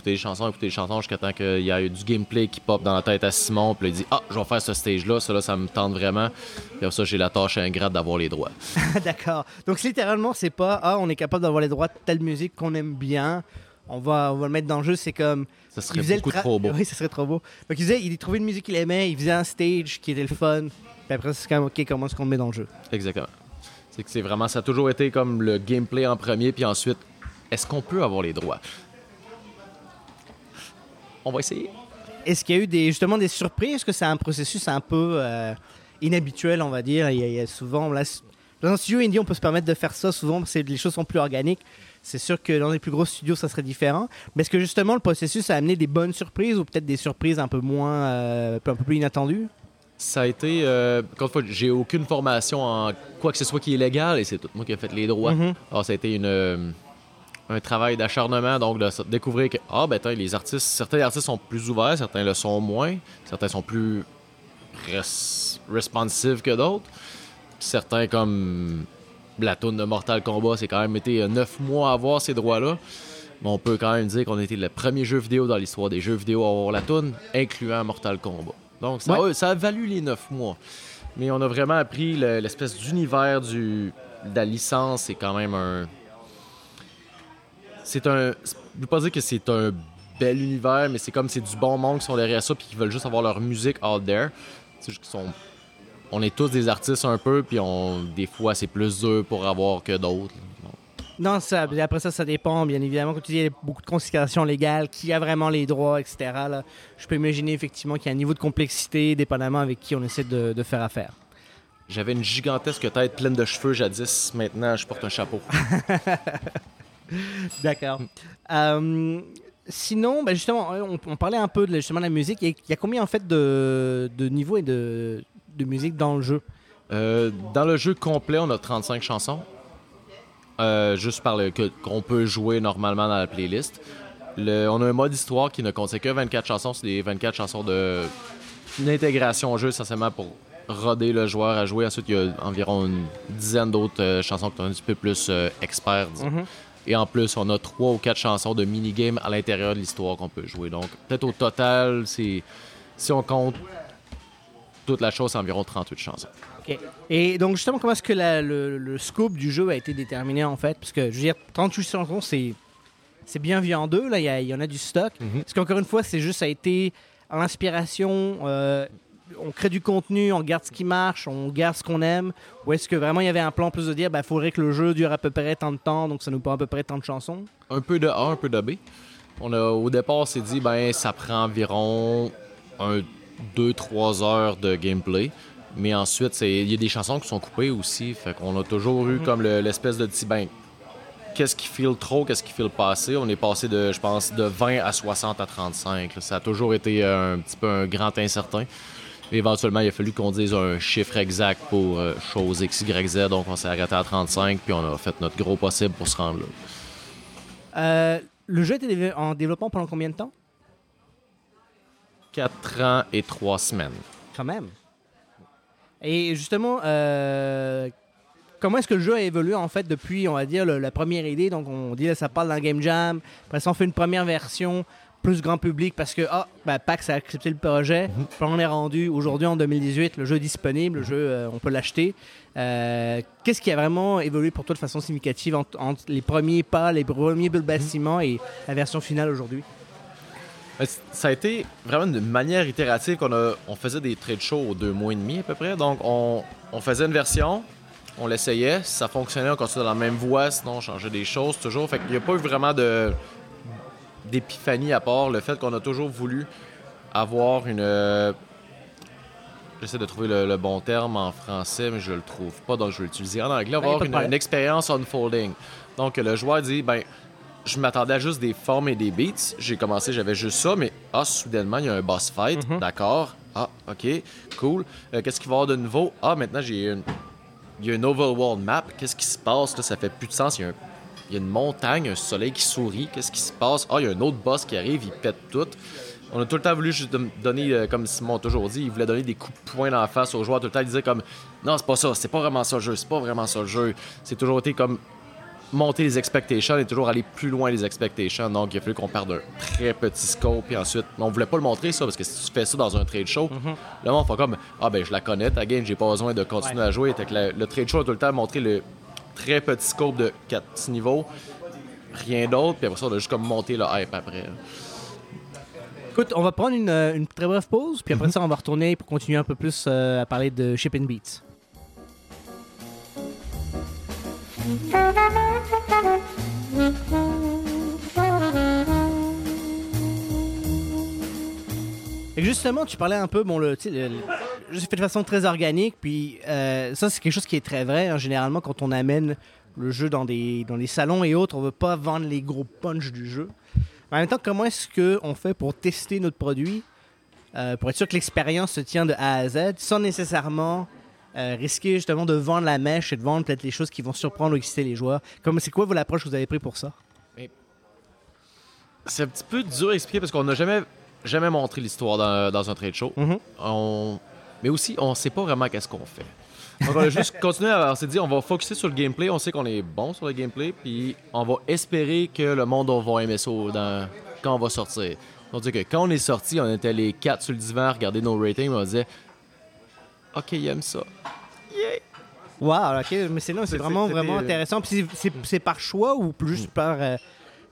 D: Écouter les chansons, écouter les chansons jusqu'à temps qu'il y ait du gameplay qui pop dans la tête à Simon. Puis il dit Ah, je vais faire ce stage-là, ça, là, ça me tente vraiment. Puis après ça, j'ai la tâche ingrate d'avoir les droits.
B: D'accord. Donc littéralement, c'est pas ah on est capable d'avoir les droits de telle musique qu'on aime bien. On va, on va le mettre dans le jeu. C'est comme
D: Ça serait
B: faisait
D: beaucoup trop beau.
B: Oui, ça serait trop beau. Donc il disait, il trouvait une musique qu'il aimait, il faisait un stage qui était le fun. Puis après c'est quand même ok comment est-ce qu'on le met dans le jeu?
D: Exactement. C'est que c'est vraiment, ça a toujours été comme le gameplay en premier, puis ensuite, est-ce qu'on peut avoir les droits? On va essayer.
B: Est-ce qu'il y a eu des, justement des surprises? Est-ce que c'est un processus un peu euh, inhabituel, on va dire? Il y, a, il y a souvent là, dans un studio indie, on peut se permettre de faire ça souvent parce que les choses sont plus organiques. C'est sûr que dans les plus gros studios, ça serait différent. Mais est-ce que justement le processus a amené des bonnes surprises ou peut-être des surprises un peu moins, euh, un peu plus inattendues?
D: Ça a été, euh, encore une fois, j'ai aucune formation en quoi que ce soit qui est légal et c'est tout moi qui ai fait les droits.
B: Mhm.
D: Alors, ça a été une, euh, un travail d'acharnement, donc de découvrir que, ah, ben, les artistes, certains artistes sont plus ouverts, certains le sont moins, certains sont plus res- responsive que d'autres. Certains, comme la toune de Mortal Kombat, c'est quand même été euh, neuf mois à avoir ces droits-là. Mais on peut quand même dire qu'on a été le premier jeu vidéo dans l'histoire des jeux vidéo à avoir la toune, incluant Mortal Kombat. Donc, ça,
B: Ouais.
D: a, ça a valu les neuf mois. Mais on a vraiment appris le- l'espèce d'univers du, de la licence. C'est quand même un. C'est un. Je veux pas dire que c'est un bel univers, mais c'est comme c'est du bon monde qui sont derrière ça puis qui veulent juste avoir leur musique out there. C'est juste qu'ils sont on est tous des artistes un peu, puis on, des fois, c'est plus dur pour avoir que d'autres.
B: Non, ça, après ça, ça dépend, bien évidemment. Quand tu dis il y a beaucoup de considérations légales, qui a vraiment les droits, etc. là, je peux imaginer effectivement qu'il y a un niveau de complexité, dépendamment avec qui on essaie de, de faire affaire.
D: J'avais une gigantesque tête pleine de cheveux jadis. Maintenant, je porte un chapeau.
B: D'accord. Euh, sinon, ben justement, on, on parlait un peu de, justement de la musique. Il y a, il y a combien en fait de, de niveaux et de, de musique dans le jeu?
D: Euh, dans le jeu complet, on a 35 chansons. Euh, juste par le qu'on peut jouer normalement dans la playlist. Le- on a un mode histoire qui ne contient que 24 chansons. C'est des 24 chansons de au jeu, essentiellement pour roder le joueur à jouer. Ensuite, il y a environ une dizaine d'autres euh, chansons qui sont un petit peu plus euh, experts. Et en plus, on a trois ou quatre chansons de minigame à l'intérieur de l'histoire qu'on peut jouer. Donc, peut-être au total, c'est si on compte toute la chose, c'est environ 38 chansons.
B: Et donc, justement, comment est-ce que la- le, le scope du jeu a été déterminé en fait? Parce que je veux dire, 38 chansons, c'est. C'est bien vu en deux, là, il y, en a du stock.
D: Mhm.
B: Parce qu'encore une fois, c'est juste, ça a été en inspiration, euh, on crée du contenu, on garde ce qui marche, on garde ce qu'on aime. Ou est-ce que vraiment il y avait un plan plus de dire, il faudrait que le jeu dure à peu près tant de temps, donc ça nous prend à peu près tant de chansons?
D: Un peu de A, un peu de B. On a, au départ, on s'est dit, ben, ça prend environ 2-3 heures de gameplay. Mais ensuite, c'est- il y a des chansons qui sont coupées aussi. Fait qu'on a toujours eu comme le- l'espèce de petit, ben, qu'est-ce qui file trop, qu'est-ce qui file pas assez. On est passé de, je pense, de 20 à 60 à 35. là. Ça a toujours été un petit peu un grand incertain. Éventuellement, il a fallu qu'on dise un chiffre exact pour euh, chose X, Y, Z. Donc, on s'est arrêté à 35, puis on a fait notre gros possible pour se rendre là.
B: Euh, Le jeu était en développement pendant combien de temps?
D: 4 ans et 3 semaines.
B: Quand même. Et justement, euh, comment est-ce que le jeu a évolué en fait depuis, on va dire, le- la première idée? Donc on dit là, ça parle d'un game jam. Après ça, on fait une première version plus grand public parce que ah, ben, PAX a accepté le projet. Puis on est rendu aujourd'hui en 2018, le jeu est disponible, le jeu euh, on peut l'acheter. Euh, Qu'est-ce qui a vraiment évolué pour toi de façon significative entre, entre les premiers pas, les premiers bâtiments et la version finale aujourd'hui?
D: C- Ça a été vraiment une manière itérative qu'on. On faisait des trade shows aux deux mois et demi à peu près. Donc on, on faisait une version, on l'essayait, si ça fonctionnait, on continuait dans la même voie, sinon on changeait des choses toujours. Fait qu'il n'y a pas eu vraiment de d'épiphanie à part le fait qu'on a toujours voulu avoir une. euh, J'essaie de trouver le, le bon terme en français, mais je le trouve pas, donc je vais l'utiliser en anglais.
B: a
D: Avoir une, expérience unfolding. Donc le joueur dit, ben, je m'attendais à juste des formes et des beats. J'ai commencé, j'avais juste ça, mais ah, soudainement, il y a un boss fight. D'accord. Ah, ok, cool. Euh, Qu'est-ce qu'il va y avoir de nouveau? Ah, maintenant, j'ai une... Il y a une overworld map. Qu'est-ce qui se passe? Là, ça fait plus de sens. Il y, a un- il y a une montagne, un soleil qui sourit. Qu'est-ce qui se passe? Ah, il y a un autre boss qui arrive, il pète tout. On a tout le temps voulu juste donner, euh, comme Simon a toujours dit, il voulait donner des coups de poing dans la face aux joueurs. Tout le temps, il disait comme, non, c'est pas ça, c'est pas vraiment ça le jeu, c'est pas vraiment ça le jeu. C'est toujours été comme monter les expectations et toujours aller plus loin les expectations. Donc, il a fallu qu'on parte d'un très petit scope. Puis ensuite, on voulait pas le montrer, ça, parce que si tu fais ça dans un trade show, le monde fait comme Ah, ben, je la connais, ta game, j'ai pas besoin de continuer
B: Ouais.
D: à jouer. Que le trade show a tout le temps montré le très petit scope de 4 niveaux. Rien d'autre. Puis après ça, on a juste comme monté le hype après.
B: Écoute, on va prendre une, euh, une très brève pause, puis après ça, on va retourner pour continuer un peu plus euh, à parler de Ship and Beats. Justement, tu parlais un peu, bon, le, le, le s'est fait de façon très organique, puis euh, ça, c'est quelque chose qui est très vrai. hein. généralement, quand on amène le jeu dans des, dans salons et autres, on veut pas vendre les gros punch du jeu. Mais en même temps, comment est-ce qu'on fait pour tester notre produit, euh, pour être sûr que l'expérience se tient de A à Z, sans nécessairement euh, risquer justement de vendre la mèche et de vendre peut-être les choses qui vont surprendre ou exciter les joueurs? Comme, c'est quoi l'approche que vous avez pris pour ça?
D: C'est un petit peu dur à expliquer parce qu'on n'a jamais, jamais montré l'histoire dans, dans un trade show.
B: Mhm.
D: On... Mais aussi, on sait pas vraiment qu'est-ce qu'on fait. Donc, on a juste continué à. On s'est dit, on va focuser sur le gameplay. On sait qu'on est bon sur le gameplay. Puis, on va espérer que le monde va aimer ça dans... quand on va sortir. On dit que quand on est sorti, on était les quatre sur le divan à regarder nos ratings. On disait, OK, il aime ça.
B: Wow, ok, mais c'est vraiment, vraiment
D: euh,
B: intéressant. Puis c'est- par choix ou plus juste par. euh,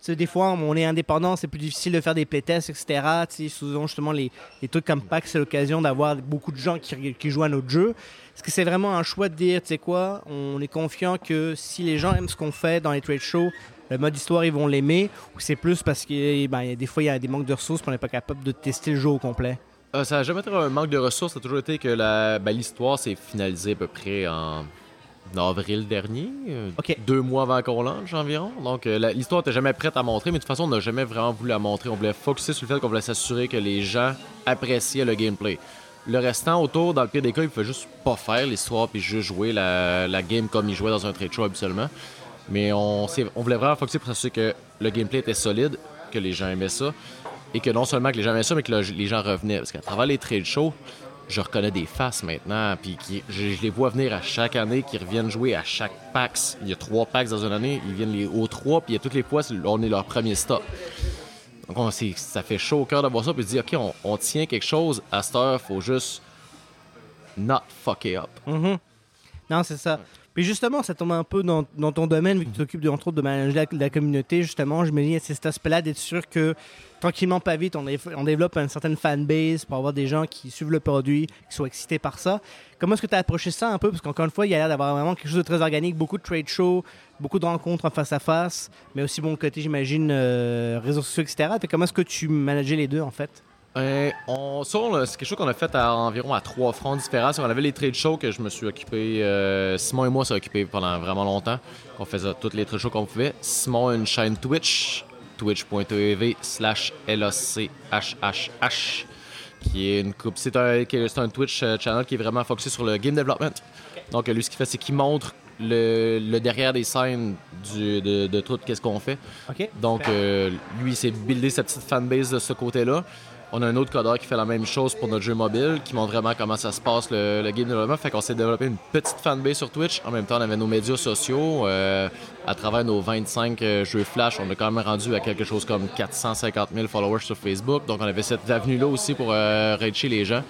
B: sais, des fois, on est indépendant, c'est plus difficile de faire des playtests, etc. Tu sais, souvent, justement, les, trucs comme PAX, c'est l'occasion d'avoir beaucoup de gens qui, jouent à notre jeu. Est-ce que c'est vraiment un choix de dire, tu sais quoi, on est confiant que si les gens aiment ce qu'on fait dans les trade shows, le mode histoire, ils vont l'aimer, ou c'est plus parce que ben, des fois, il y a des manques de ressources, qu'on n'est pas capable de tester le jeu au complet?
D: Euh, ça n'a jamais été un manque de ressources, ça a toujours été que ben, l'histoire s'est finalisée à peu près en avril dernier, euh, deux mois avant qu'on lance environ. Donc euh, l'histoire n'était jamais prête à montrer, mais de toute façon, on n'a jamais vraiment voulu la montrer. On voulait focuser sur le fait qu'on voulait s'assurer que les gens appréciaient le gameplay. Le restant autour, dans le pire des cas, ils pouvaient juste pas faire l'histoire puis juste jouer la, la game comme ils jouaient dans un trade show habituellement. Mais on, voulait vraiment focuser pour s'assurer que le gameplay était solide, que les gens aimaient ça, et que non seulement que les gens aimaient ça, mais que le- les gens revenaient. Parce qu'à travers les trade shows, je reconnais des faces maintenant, puis je, les vois venir à chaque année, qui reviennent jouer à chaque PAX. Il y a trois PAX dans une année, ils viennent les, aux trois, puis il toutes les fois, on est leur premier stop. Donc on, ça fait chaud au cœur de voir ça, puis se dire, OK, on, tient quelque chose, à cette heure, faut juste not fuck it up.
B: Mhm. Non, c'est ça. Puis justement, ça tombe un peu dans, ton domaine, vu que tu t'occupes de- entre autres de manager la, communauté. Justement, je me dis, c'est cet aspect-là d'être sûr que tranquillement, pas vite, on, dé- on développe une certaine fanbase pour avoir des gens qui suivent le produit, qui soient excités par ça. Comment est-ce que tu as approché ça un peu? Parce qu'encore une fois, il y a l'air d'avoir vraiment quelque chose de très organique, beaucoup de trade shows, beaucoup de rencontres en face à face, mais aussi bon côté, j'imagine, euh, réseaux sociaux, etc. Comment est-ce que tu manageais les deux en fait?
D: Euh, on, ça, c'est quelque chose qu'on a fait à environ à trois fronts différents. On avait les trade shows que je me suis occupé, euh, Simon et moi s'est occupé pendant vraiment longtemps. On faisait toutes les trade shows qu'on pouvait. Simon a une chaîne Twitch, twitch.tv slash LOCHHH, qui est une coupe. C'est un, Twitch euh, channel qui est vraiment focusé sur le game development. Donc lui, ce qu'il fait, c'est qu'il montre le, le derrière des scènes du- de, de tout qu'est-ce qu'on fait. Donc, euh, lui, il s'est buildé sa petite fanbase de ce côté-là. On a un autre codeur qui fait la même chose pour notre jeu mobile, qui montre vraiment comment ça se passe le, le game development. Fait qu'on s'est développé une petite fanbase sur Twitch. En même temps, on avait nos médias sociaux. euh, à travers nos 25 euh, jeux Flash, on a quand même rendu à quelque chose comme 450 000 followers sur Facebook. Donc, on avait cette avenue-là aussi pour euh, reacher les gens.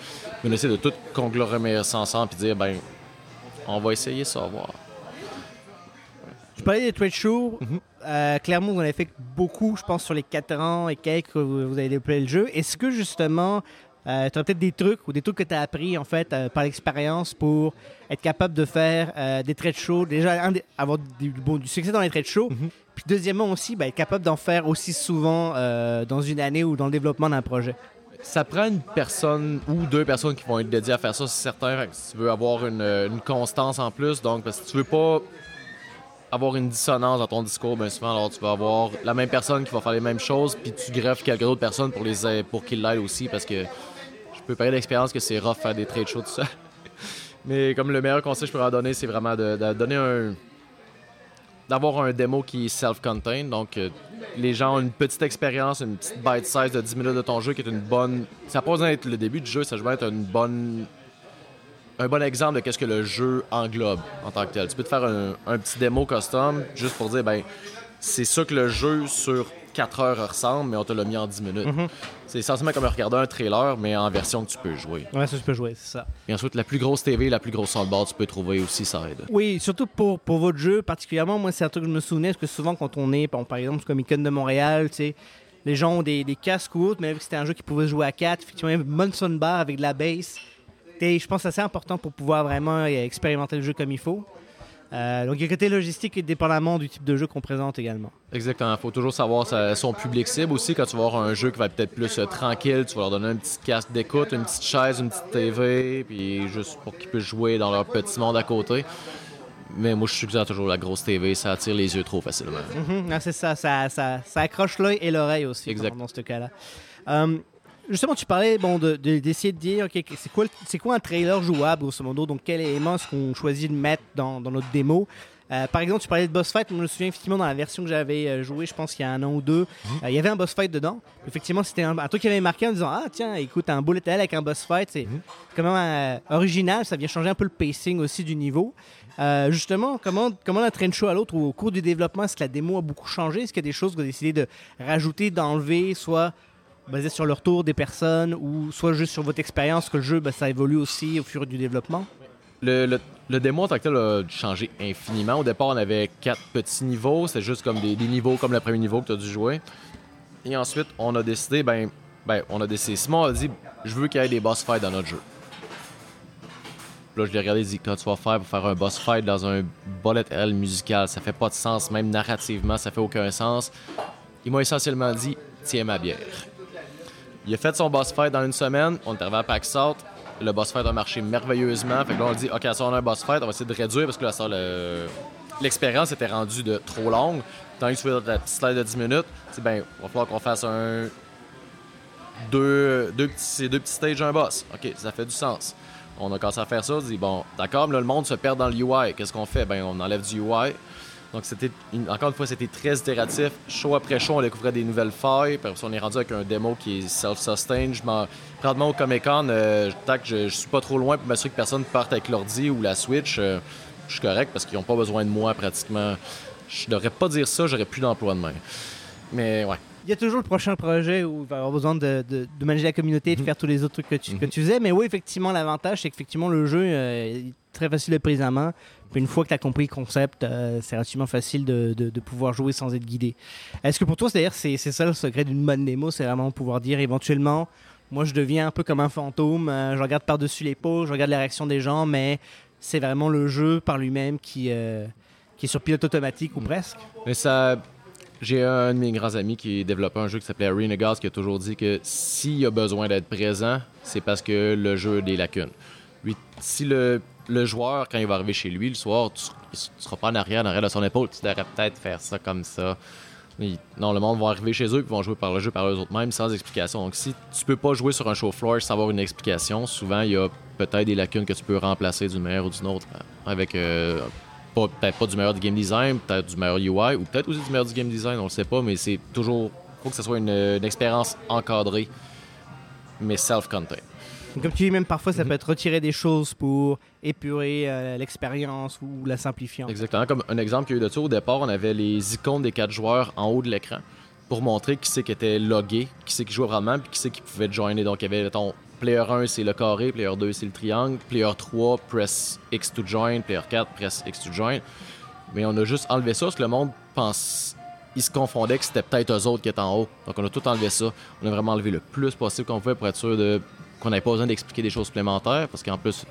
D: On essaie de tout conglomérer ensemble et dire, ben, on va essayer ça, voir.
B: Je parlais des trade shows.
D: Mhm.
B: Euh, clairement, vous en avez fait beaucoup, je pense, sur les 4 ans et quelques que vous vous avez déployé le jeu. Est-ce que justement, tu as peut-être des trucs ou des trucs que tu as appris en fait euh, par l'expérience pour être capable de faire euh, des trade shows, déjà un avoir du, bon, du succès dans les trade shows,
D: Mhm.
B: puis deuxièmement aussi, ben, être capable d'en faire aussi souvent euh, dans une année ou dans le développement d'un projet.
D: Ça prend une personne ou deux personnes qui vont être dédiées à faire ça, c'est certain. Si tu veux avoir une, une constance en plus, donc parce que tu veux pas avoir une dissonance dans ton discours, bien souvent, alors tu vas avoir la même personne qui va faire les mêmes choses, puis tu greffes quelques autres personnes pour pour qu'ils l'aident aussi, parce que je peux parler d'expérience que c'est rough faire des trade shows tout ça. Mais comme le meilleur conseil que je leur donner, c'est vraiment de, donner un d'avoir un démo qui est self-contained. Donc, euh, les gens ont une petite expérience, une petite bite size de 10 minutes de ton jeu qui est une bonne. Ça n'a pas le début du jeu, ça doit être une bonne. Un bon exemple de qu'est-ce que le jeu englobe en tant que tel. Tu peux te faire un, un petit démo custom juste pour dire, ben, c'est ça que le jeu sur 4 heures ressemble, mais on te l'a mis en 10 minutes. C'est essentiellement comme regarder un trailer, mais en version que tu peux jouer.
B: Ouais, ça, tu peux jouer, c'est ça.
D: Et ensuite, la plus grosse TV, la plus grosse soundbar, tu peux trouver aussi, ça aide.
B: Oui, surtout pour, pour votre jeu, particulièrement, moi, c'est un truc que je me souvenais, parce que souvent, quand on est, bon, par exemple, au Comic Con de Montréal, tu sais, les gens ont des, des casques ou autres, mais vu que c'était un jeu qui pouvait se jouer à 4, effectivement, une bonne soundbar avec de la bass. Et je pense assez important pour pouvoir vraiment euh, expérimenter le jeu comme il faut. Euh, donc, il y a le côté logistique, dépendamment du type de jeu qu'on présente également.
D: Exactement. Il faut toujours savoir sa- son public cible aussi. Quand tu vas avoir un jeu qui va être peut-être plus euh, tranquille, tu vas leur donner un petit casque d'écoute, une petite chaise, une petite TV, puis juste pour qu'ils puissent jouer dans leur petit monde à côté. Mais moi, je suggère toujours la grosse TV, ça attire les yeux trop facilement.
B: Ah, c'est ça, ça, ça, ça accroche l'œil et l'oreille aussi
D: Exact.
B: dans, ce cas-là. Euh, justement, tu parlais bon, de- de- d'essayer de, dire, c'est quoi, quoi un trailer jouable, grosso modo? Donc, quel élément est-ce qu'on choisit de mettre dans, dans notre démo? Euh, par exemple, tu parlais de boss fight. Moi, je me souviens effectivement dans la version que j'avais euh, jouée, je pense qu'il y a un an ou deux, euh, il y avait un boss fight dedans. Effectivement, c'était un, un truc qui avait marqué en disant Ah, tiens, écoute, un bullet hell avec un boss fight, c'est quand même euh, original. Ça vient changer un peu le pacing aussi du niveau. Justement, comment, comment la train show à l'autre, au cours du développement, est-ce que la démo a beaucoup changé? Est-ce qu'il y a des choses que vous avez décidé de rajouter, d'enlever, soit basé sur le retour des personnes ou soit juste sur votre expérience que le jeu, ben, ça évolue aussi au fur et du développement?
D: Le, le, le démo en tant que tel a changé infiniment. Au départ, on avait quatre petits niveaux. C'était juste comme des, niveaux comme le premier niveau que tu as dû jouer. Et ensuite, on a décidé, ben, ben on a décidé. Simon a dit, je veux qu'il y ait des boss fights dans notre jeu. Là, je l'ai regardé et dit, quand tu vas faire pour faire un boss fight dans un bullet hell musical, ça fait pas de sens, même narrativement, ça fait aucun sens. Il m'a essentiellement dit, tiens ma bière. Il a fait son boss fight dans une semaine, on est arrivé à PAX South, le boss fight a marché merveilleusement. Fait que là, on dit, OK, ça, on a un boss fight, on va essayer de réduire parce que là, ça, le- l'expérience était rendue de trop longue. Tant que tu fais la petite slide de 10 minutes, c'est ben, va falloir qu'on fasse un. Deux, deux, petits, deux petits stages, un boss. OK, ça fait du sens. On a commencé à faire ça, on dit, bon, d'accord, mais là, le monde se perd dans le UI. Qu'est-ce qu'on fait? Ben, on enlève du UI. Donc, c'était une- encore une fois, c'était très itératif. Show après show, on découvrait des nouvelles failles. Puis on est rendu avec un démo qui est self-sustained. Je m'en... Présentement, au Comic-Con, euh, que je, je suis pas trop loin pour m'assurer que personne parte avec l'ordi ou la Switch, euh, je suis correct parce qu'ils n'ont pas besoin de moi pratiquement. Je devrais pas dire ça, j'aurais plus d'emploi demain. Mais ouais.
B: Il y a toujours le prochain projet où il va y avoir besoin de, de- de manager la communauté et
D: Mhm.
B: de faire tous les autres trucs que tu, que tu faisais. Mais oui, effectivement, l'avantage, c'est qu'effectivement, le jeu euh, est très facile de prise en main. Une fois que tu as compris le concept, euh, c'est relativement facile de, de- pouvoir jouer sans être guidé. Est-ce que pour toi, c'est c'est ça le secret d'une bonne démo C'est vraiment pouvoir dire éventuellement, moi, je deviens un peu comme un fantôme. euh, je regarde par-dessus l'épaule, je regarde la réaction des gens, mais c'est vraiment le jeu par lui-même qui, euh, qui est sur pilote automatique ou presque?
D: Mais ça. J'ai un de mes grands amis qui développait un jeu qui s'appelait Arena Gods qui a toujours dit que s'il y a besoin d'être présent, c'est parce que le jeu a des lacunes. Lui, si le, le joueur, quand il va arriver chez lui le soir, tu ne seras pas en arrière, en arrière de son épaule, tu devrais peut-être faire ça comme ça. Il- non, le monde va arriver chez eux et vont jouer par le jeu par eux-mêmes sans explication. Donc, si tu peux pas jouer sur un show floor sans avoir une explication, souvent il y a peut-être des lacunes que tu peux remplacer d'une manière ou d'une autre euh, avec euh, peut-être pas du meilleur du game design, peut-être du meilleur UI ou peut-être aussi du meilleur du game design, on le sait pas, mais c'est toujours faut que ce soit une expérience encadrée, mais self-contained.
B: Donc, Comme tu dis, même parfois,
D: Mhm.
B: ça peut être retirer des choses pour épurer euh, l'expérience ou la simplifier.
D: Exactement. Comme un exemple qu'il y a eu de ça, au départ, on avait les icônes des quatre joueurs en haut de l'écran pour montrer qui c'est qui était logué, qui c'est qui jouait vraiment, puis qui c'est qui pouvait joiner. Donc, il y avait, mettons, player 1, c'est le carré, player 2, c'est le triangle, player 3, press X to join, player 4, press X to join. Mais on a juste enlevé ça parce que le monde pense. Ils se confondaient que c'était peut-être eux autres qui étaient en haut. Donc, on a tout enlevé ça. On a vraiment enlevé le plus possible qu'on pouvait pour être sûr de... qu'on n'avait pas besoin d'expliquer des choses supplémentaires parce qu'en plus,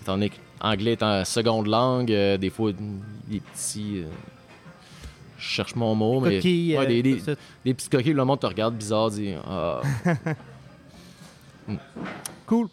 D: étant donné que anglais étant seconde langue, euh, des fois, des petits. euh, je cherche mon mot, mais.
B: Coquilles,
D: Ouais,
B: euh,
D: des, des, des petits coquilles, le monde te regarde bizarre, dit Ah,
B: Cool.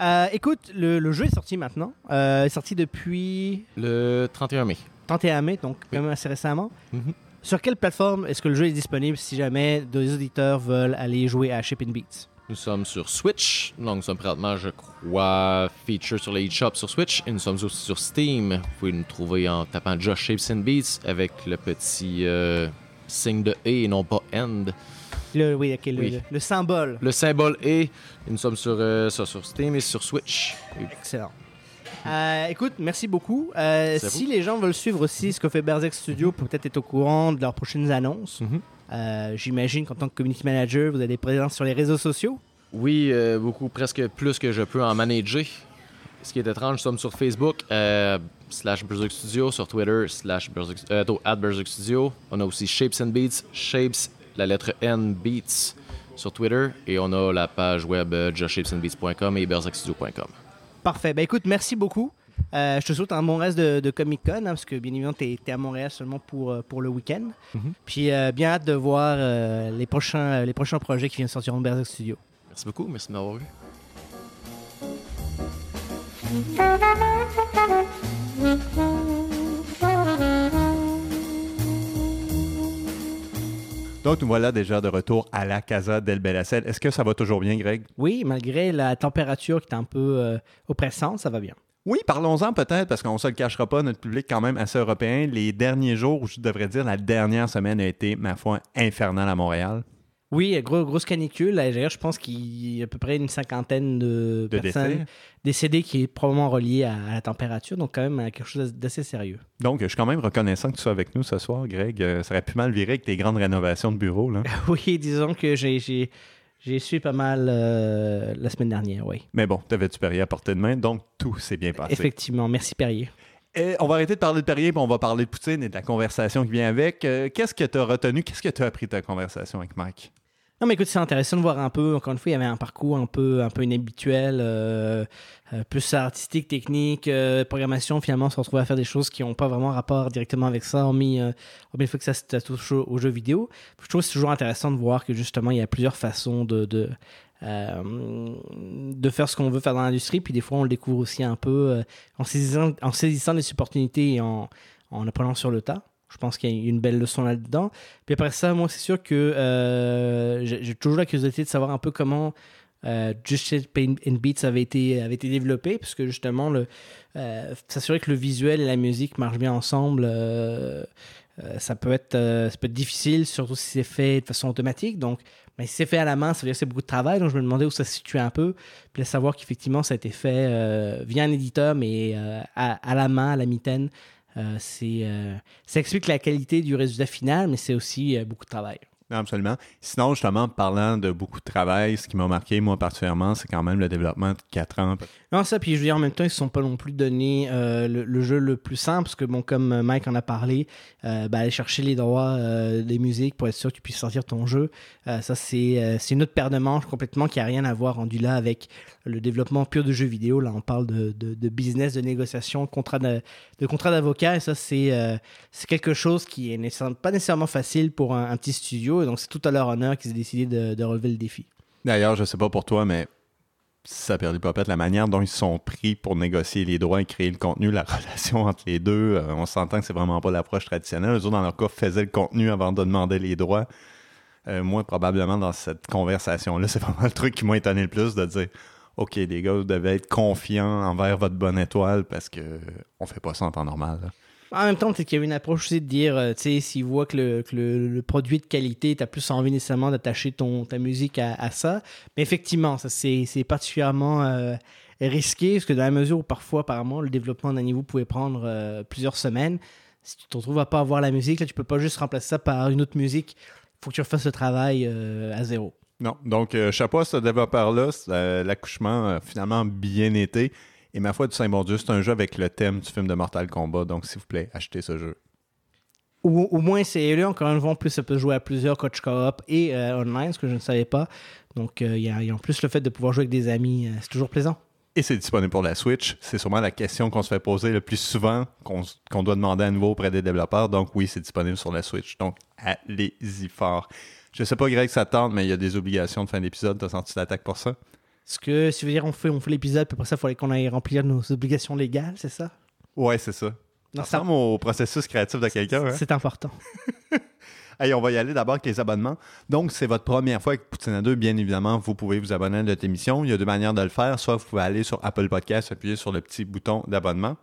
B: Euh, écoute, le, le jeu est sorti maintenant. Euh, est sorti depuis
D: le 31 mai.
B: 31 mai, donc quand même assez récemment.
D: Mhm.
B: Sur quelle plateforme est-ce que le jeu est disponible si jamais des auditeurs veulent aller jouer à Shipping Beats?
D: Nous sommes sur Switch. Donc, nous sommes présentement, je crois, feature sur les eShop sur Switch. Et nous sommes aussi sur Steam. Vous pouvez nous trouver en tapant Just Shapes and Beats avec le petit euh, signe de E et non pas End.
B: le, oui, ok, le,
D: Oui.
B: le- le symbole.
D: Le symbole E. Et nous sommes sur, euh, sur Steam et sur Switch. Et
B: Excellent. Euh, écoute, merci beaucoup. Euh, si les gens veulent suivre aussi ce que fait Berserk Studio, pour peut-être être au courant de leurs prochaines annonces,
D: Mhm.
B: J'imagine qu'en tant que community manager, vous avez des présences sur les réseaux sociaux?
D: Oui, euh, beaucoup, presque plus que je peux en manager. Ce qui est étrange, nous sommes sur Facebook, euh, slash Berserk Studio, sur Twitter, slash Berserk, euh, at Berserk Studio. On a aussi Shapes and Beats, Shapes, la lettre N, Beats, sur Twitter. Et on a la page web euh, justshapesandbeats.com et berserkstudio.com.
B: Parfait. Ben écoute, merci beaucoup. Euh, je te souhaite un bon reste de, de Comic Con, hein, parce que bien évidemment, tu es, à Montréal seulement pour, euh, pour le week-end.
D: Mhm.
B: Puis euh, bien hâte de voir euh, les, prochains, les prochains projets qui viennent sortir de Berserk Studio.
D: Merci beaucoup, merci de m'avoir vu.
A: Donc, nous voilà déjà de retour à la Casa del Belacel. Est-ce que ça va toujours bien, Greg?
B: Oui, malgré la température qui est un peu euh, oppressante, ça va bien.
A: Oui, parlons-en peut-être, parce qu'on ne se le cachera pas, notre public quand même assez européen. Les derniers jours, ou je devrais dire la dernière semaine, a été, ma foi, infernale à Montréal.
B: Oui, gros, grosse canicule. D'ailleurs, je pense qu'il y a à peu près une cinquantaine de,
A: De
B: personnes
A: décès.
B: décédées qui est probablement relié à, la température, donc quand même quelque chose d'assez sérieux.
A: Donc, je suis quand même reconnaissant que tu sois avec nous ce soir, Greg. Euh, ça aurait pu mal virer avec tes grandes rénovations de bureau. Là.
B: Oui, disons que j'ai, j'ai, su pas mal euh, la semaine dernière, oui.
A: Mais bon, t'avais-tu Perrier à portée de main, donc tout s'est bien passé.
B: Effectivement. Merci, Perrier.
A: Et on va arrêter de parler de Perrier, puis on va parler de Poutine et de la conversation qui vient avec. Euh, Qu'est-ce que tu as retenu? Qu'est-ce que tu as appris de ta conversation avec Mike?
B: Non, mais écoute, c'est intéressant de voir un peu. Encore une fois, il y avait un parcours un peu, un peu inhabituel, euh, euh, plus artistique, technique, euh, programmation. Finalement, on se retrouve à faire des choses qui n'ont pas vraiment rapport directement avec ça, hormis, hormis le fait que ça, ça touche aux, jeux vidéo. Je trouve que c'est toujours intéressant de voir que justement, il y a plusieurs façons de, de, de faire ce qu'on veut faire dans l'industrie. Puis des fois, on le découvre aussi un peu en, saisissant, en saisissant des opportunités et en, en apprenant sur le tas. Je pense qu'il y a une belle leçon là-dedans. Puis après ça, moi, c'est sûr que euh, j'ai toujours la curiosité de savoir un peu comment euh, Just Paint and Beats avait été, avait été développé, parce que justement, euh, s'assurer que le visuel et la musique marchent bien ensemble, euh, ça, peut être, difficile, surtout si c'est fait de façon automatique. Donc, mais si c'est fait à la main, ça veut dire que c'est beaucoup de travail. Donc, je me demandais où ça se situait un peu. Puis là, savoir qu'effectivement, ça a été fait via un éditeur, mais à, à la main, à la mitaine. Euh, c'est, euh, ça explique la qualité du résultat final, mais c'est aussi euh, beaucoup de travail.
A: Non, absolument. Sinon, justement, parlant de beaucoup de travail, ce qui m'a marqué, moi, particulièrement, c'est quand même le développement de 4 ans.
B: Non, ça, puis je veux dire, en même temps, ils ne sont pas non plus donné euh, le, le jeu le plus simple, parce que, bon, comme Mike en a parlé, euh, ben, aller chercher les droits euh, des musiques pour être sûr que tu puisses sortir ton jeu, euh, ça, c'est euh, c'est une autre paire de manches complètement qui n'a rien à voir rendu là avec le développement pur de jeux vidéo. Là, on parle de, de, business, de négociation, de contrat de, contrat d'avocat, et ça, c'est euh, c'est quelque chose qui est nécessaire- pas nécessairement facile pour un, petit studio, et donc c'est tout à leur honneur qu'ils aient décidé de, relever le défi.
A: D'ailleurs, je sais pas pour toi, mais ça perdit pas la manière dont ils sont pris pour négocier les droits et créer le contenu, la relation entre les deux. euh, on s'entend que c'est vraiment pas l'approche traditionnelle. Eux autres, dans leur cas, faisaient le contenu avant de demander les droits. Euh, moi, probablement, dans cette conversation-là, c'est vraiment le truc qui m'a étonné le plus de dire OK, les gars, vous devez être confiants envers votre bonne étoile parce que on fait pas ça en temps normal.
B: En même temps, peut-être qu'il y avait une approche aussi de dire, euh, tu sais, s'ils voient que le, que le, produit de qualité, tu as plus envie nécessairement d'attacher ton, ta musique à, ça. Mais effectivement, ça c'est c'est particulièrement euh, risqué, parce que dans la mesure où parfois, apparemment, le développement d'un niveau pouvait prendre euh, plusieurs semaines, si tu te retrouves à pas avoir la musique, là, tu peux pas juste remplacer ça par une autre musique. Il faut que tu refasses le travail à zéro.
A: Non, donc euh, chapeau à ce développeur-là. euh, L'accouchement a finalement bien été. Et ma foi du Saint-Bon Dieu, c'est un jeu avec le thème du film de Mortal Kombat. Donc, s'il vous plaît, achetez ce jeu.
B: Ou au moins, c'est là, encore une fois, en plus, ça peut jouer à plusieurs coach co-op et euh, online, ce que je ne savais pas. Donc, euh, il y, a- il y a en plus le fait de pouvoir jouer avec des amis, c'est toujours plaisant.
A: Et c'est disponible pour la Switch. C'est sûrement la question qu'on se fait poser le plus souvent, qu'on doit demander à nouveau auprès des développeurs. Donc oui, c'est disponible sur la Switch. Donc allez-y fort. Je sais pas, Greg, ça te tente, mais il y a des obligations de fin d'épisode. T'as senti l'attaque pour ça?
B: Est-ce que, si vous dire, on fait, on fait l'épisode, puis après ça, il faudrait qu'on aille remplir nos obligations légales, c'est ça?
A: Ouais, c'est ça.
B: Non,
A: Ça ressemble au processus créatif de quelqu'un. Hein?
B: C'est important.
A: Hey, on va y aller d'abord avec les abonnements. Donc, c'est votre première fois avec Poutine à 2, bien évidemment, vous pouvez vous abonner à notre émission. Il y a deux manières de le faire. Soit vous pouvez aller sur Apple Podcast, appuyer sur le petit bouton d'abonnement.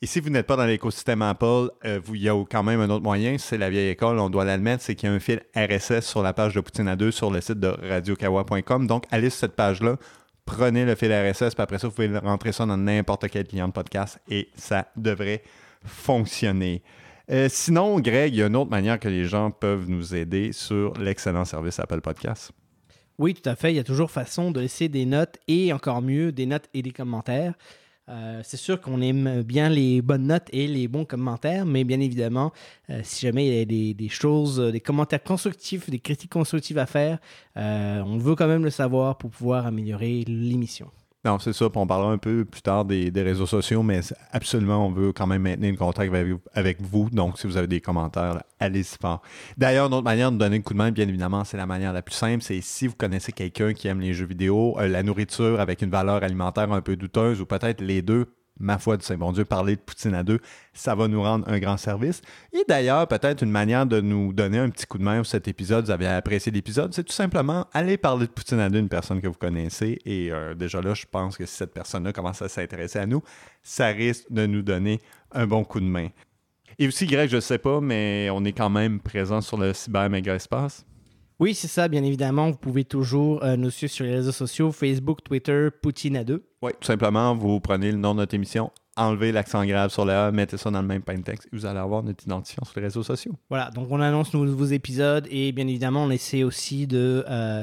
A: Et si vous n'êtes pas dans l'écosystème Apple, euh, il y a quand même un autre moyen, c'est la vieille école, on doit l'admettre, c'est qu'il y a un fil RSS sur la page de Poutine à 2 sur le site de radiokawa.com. Donc, allez sur cette page-là, prenez le fil RSS, puis après ça, vous pouvez rentrer ça dans n'importe quel client de podcast et ça devrait fonctionner. Euh, sinon, Greg, il y a une autre manière que les gens peuvent nous aider sur l'excellent service Apple Podcast.
B: Oui, tout à fait. Il y a toujours façon de laisser des notes et encore mieux, des notes et des commentaires. Euh, c'est sûr qu'on aime bien les bonnes notes et les bons commentaires, mais bien évidemment, euh, si jamais il y a des, choses, euh, des commentaires constructifs, des critiques constructives à faire, on veut quand même le savoir pour pouvoir améliorer l'émission.
A: Non, c'est ça. Puis on parlera un peu plus tard des, des réseaux sociaux, mais absolument, on veut quand même maintenir le contact avec, vous. Donc, si vous avez des commentaires, allez-y fort. D'ailleurs, une autre manière de donner un coup de main, bien évidemment, c'est la manière la plus simple. C'est si vous connaissez quelqu'un qui aime les jeux vidéo, euh, la nourriture avec une valeur alimentaire un peu douteuse, ou peut-être les deux, ma foi du Saint-Bon Dieu, parler de Poutine à deux, ça va nous rendre un grand service. Et d'ailleurs, peut-être une manière de nous donner un petit coup de main pour cet épisode, vous avez apprécié l'épisode, c'est tout simplement aller parler de Poutine à deux une personne que vous connaissez. Et euh, déjà là, je pense que si cette personne-là commence à s'intéresser à nous, ça risque de nous donner un bon coup de main. Et aussi, Greg, je sais pas, mais on est quand même présent sur le cyber méga espace.
B: Oui, c'est ça, bien évidemment. Vous pouvez toujours euh, nous suivre sur les réseaux sociaux, Facebook, Twitter, Poutine à deux.
A: Oui, tout simplement, vous prenez le nom de notre émission, enlevez l'accent grave sur le A, mettez ça dans le même pain texte et vous allez avoir notre identifiant sur les réseaux sociaux.
B: Voilà, donc on annonce nos nouveaux épisodes et bien évidemment, on essaie aussi de, euh,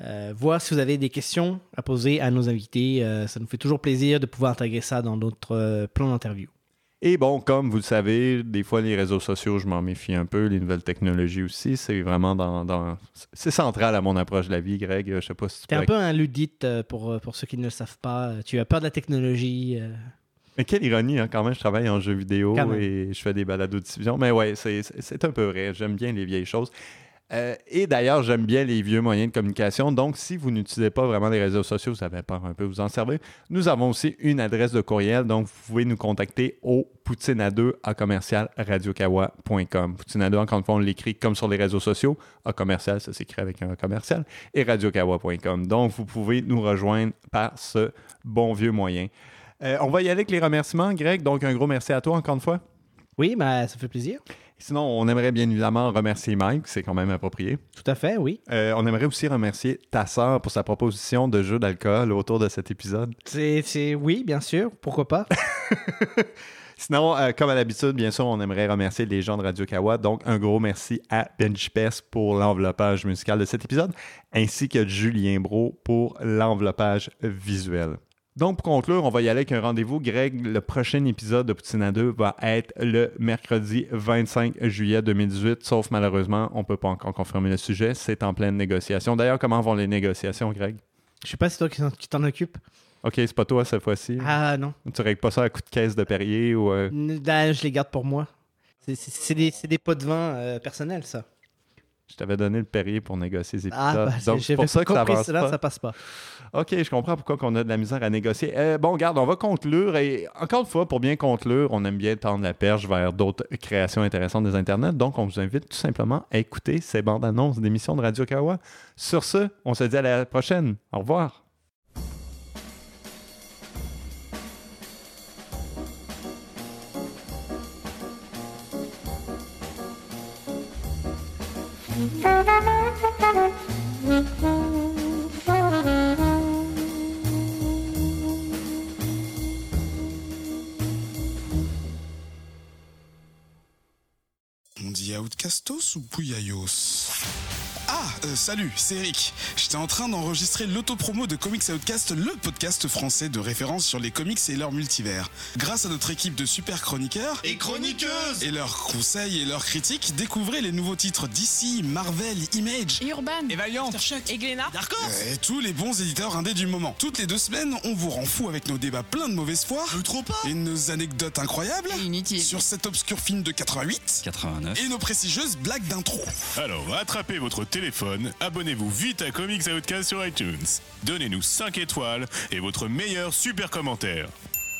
B: euh, voir si vous avez des questions à poser à nos invités. Ça nous fait toujours plaisir de pouvoir intégrer ça dans notre plan d'interview.
A: Et bon, comme vous le savez, des fois les réseaux sociaux, je m'en méfie un peu, les nouvelles technologies aussi, c'est vraiment dans, dans- c'est central à mon approche de la vie, Greg. Je sais pas si tu
B: T'es un peu un ludite euh, pour, euh, pour ceux qui ne le savent pas. Tu as peur de la technologie. euh.
A: Mais quelle ironie, hein, quand même, je travaille en jeux vidéo et je fais des balados de diffusion. Mais ouais, c'est un peu vrai. J'aime bien les vieilles choses. Euh, et d'ailleurs, j'aime bien les vieux moyens de communication. Donc, si vous n'utilisez pas vraiment les réseaux sociaux, vous avez peur un peu vous en servir, nous avons aussi une adresse de courriel. Donc, vous pouvez nous contacter au poutine2 à commercial radiokawa.com. Poutine2, encore une fois, on l'écrit comme sur les réseaux sociaux. À commercial, ça s'écrit avec un commercial. Et radiokawa.com. Donc, vous pouvez nous rejoindre par ce bon vieux moyen. Euh, on va y aller avec les remerciements, Greg. Donc, un gros merci à toi encore une fois.
B: Oui, ben, ça fait plaisir.
A: Sinon, on aimerait bien évidemment remercier Mike, c'est quand même approprié.
B: Tout à fait, oui.
A: Euh, on aimerait aussi remercier ta sœur pour sa proposition de jeu d'alcool autour de cet épisode.
B: C'est, oui, bien sûr. Pourquoi pas?
A: Sinon, euh, comme à l'habitude, bien sûr, on aimerait remercier les gens de Radio Kawa. Donc, un gros merci à Benji Pes pour l'enveloppage musical de cet épisode, ainsi que Julien Bro pour l'enveloppage visuel. Donc, pour conclure, on va y aller avec un rendez-vous. Greg, le prochain épisode de Poutine à 2 va être le mercredi 25 juillet 2018, sauf malheureusement, on ne peut pas encore confirmer le sujet. C'est en pleine négociation. D'ailleurs, comment vont les négociations, Greg?
B: Je sais pas si c'est toi qui t'en- occupe.
A: OK, c'est pas toi cette fois-ci.
B: Ah non.
A: Tu règles pas ça à coup de caisse de Perrier ou... euh,
B: ben, je les garde pour moi. C'est, des, des pots de vin euh, personnels, ça.
A: Je t'avais donné le Perrier pour négocier les épisodes.
B: Ah, bah,
A: Donc, c'est pour ça que ça
B: cela,
A: pas.
B: ça passe pas.
A: OK, je comprends pourquoi on a de la misère à négocier. Euh, bon, regarde, on va conclure. Et encore une fois, pour bien conclure, on aime bien tendre la perche vers d'autres créations intéressantes des Internets. Donc, on vous invite tout simplement à écouter ces bandes annonces d'émissions de Radio Kawa. Sur ce, on se dit à la prochaine. Au revoir.
E: On dit Outcastos ou Pouyaios Ah, euh, salut, c'est Eric. J'étais en train d'enregistrer l'autopromo de Comics Outcast, le podcast français de référence sur les comics et leur multivers. Grâce à notre équipe de super chroniqueurs
F: Et chroniqueuse
E: et leurs conseils et leurs critiques, découvrez les nouveaux titres d'ici, Marvel, Image
G: Et Urban.
F: Et Valiant
G: Et Glénat.
F: Dark Horse
E: et tous les bons éditeurs indés du moment. Toutes les deux semaines, on vous rend fou avec nos débats pleins de mauvaise foi
F: Peu trop pas
E: et nos anecdotes incroyables
G: Et
E: sur cet obscur film de 88
H: 89.
E: et nos prestigieuses blagues d'intro.
I: Alors, attrapez votre téléphone, abonnez-vous vite à Comics Outcast sur iTunes. Donnez-nous 5 étoiles et votre meilleur super commentaire.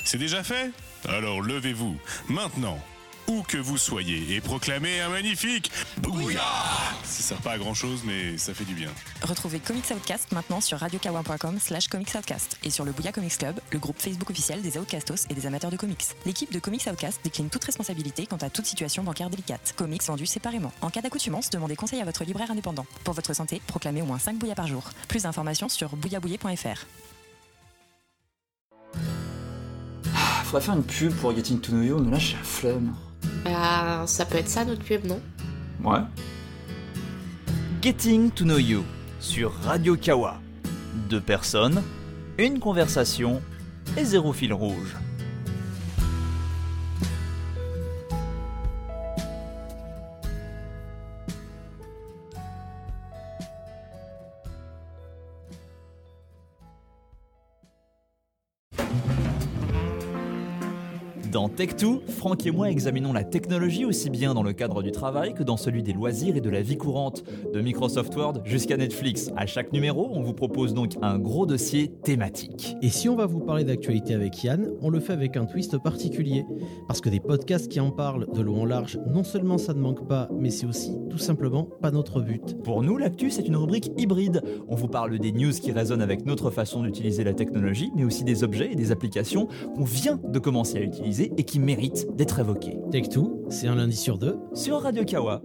I: C'est déjà fait? Alors levez-vous, maintenant, où que vous soyez, et proclamez un magnifique Bouillard Ça sert pas à grand chose, mais ça fait du bien.
J: Retrouvez Comics Outcast maintenant sur radiokawa.com slash Comics Outcast et sur le Bouya Comics Club, le groupe Facebook officiel des Outcastos et des amateurs de comics. L'équipe de Comics Outcast décline toute responsabilité quant à toute situation bancaire délicate. Comics vendus séparément. En cas d'accoutumance, demandez conseil à votre libraire indépendant. Pour votre santé, proclamez au moins 5 bouillas par jour. Plus d'informations sur bouillabouillet.fr.
H: Faudrait faire une pub pour Getting to Know You, mais là j'ai la flemme.
K: Bah, ça peut être ça notre pub, non?
H: Ouais.
L: Getting to Know You sur Radio Kawa. Deux personnes, une conversation et zéro fil rouge. Tech2, Franck et moi examinons la technologie aussi bien dans le cadre du travail que dans celui des loisirs et de la vie courante, de Microsoft Word jusqu'à Netflix. À chaque numéro, on vous propose donc un gros dossier thématique.
M: Et si on va vous parler d'actualité avec Yann, on le fait avec un twist particulier. Parce que des podcasts qui en parlent de long en large, non seulement ça ne manque pas, mais c'est aussi tout simplement pas notre but.
L: Pour nous, l'actu, c'est une rubrique hybride. On vous parle des news qui résonnent avec notre façon d'utiliser la technologie, mais aussi des objets et des applications qu'on vient de commencer à utiliser et qui méritent d'être évoqués.
M: Tech2, c'est un lundi sur deux.
L: Sur Radio Kawa.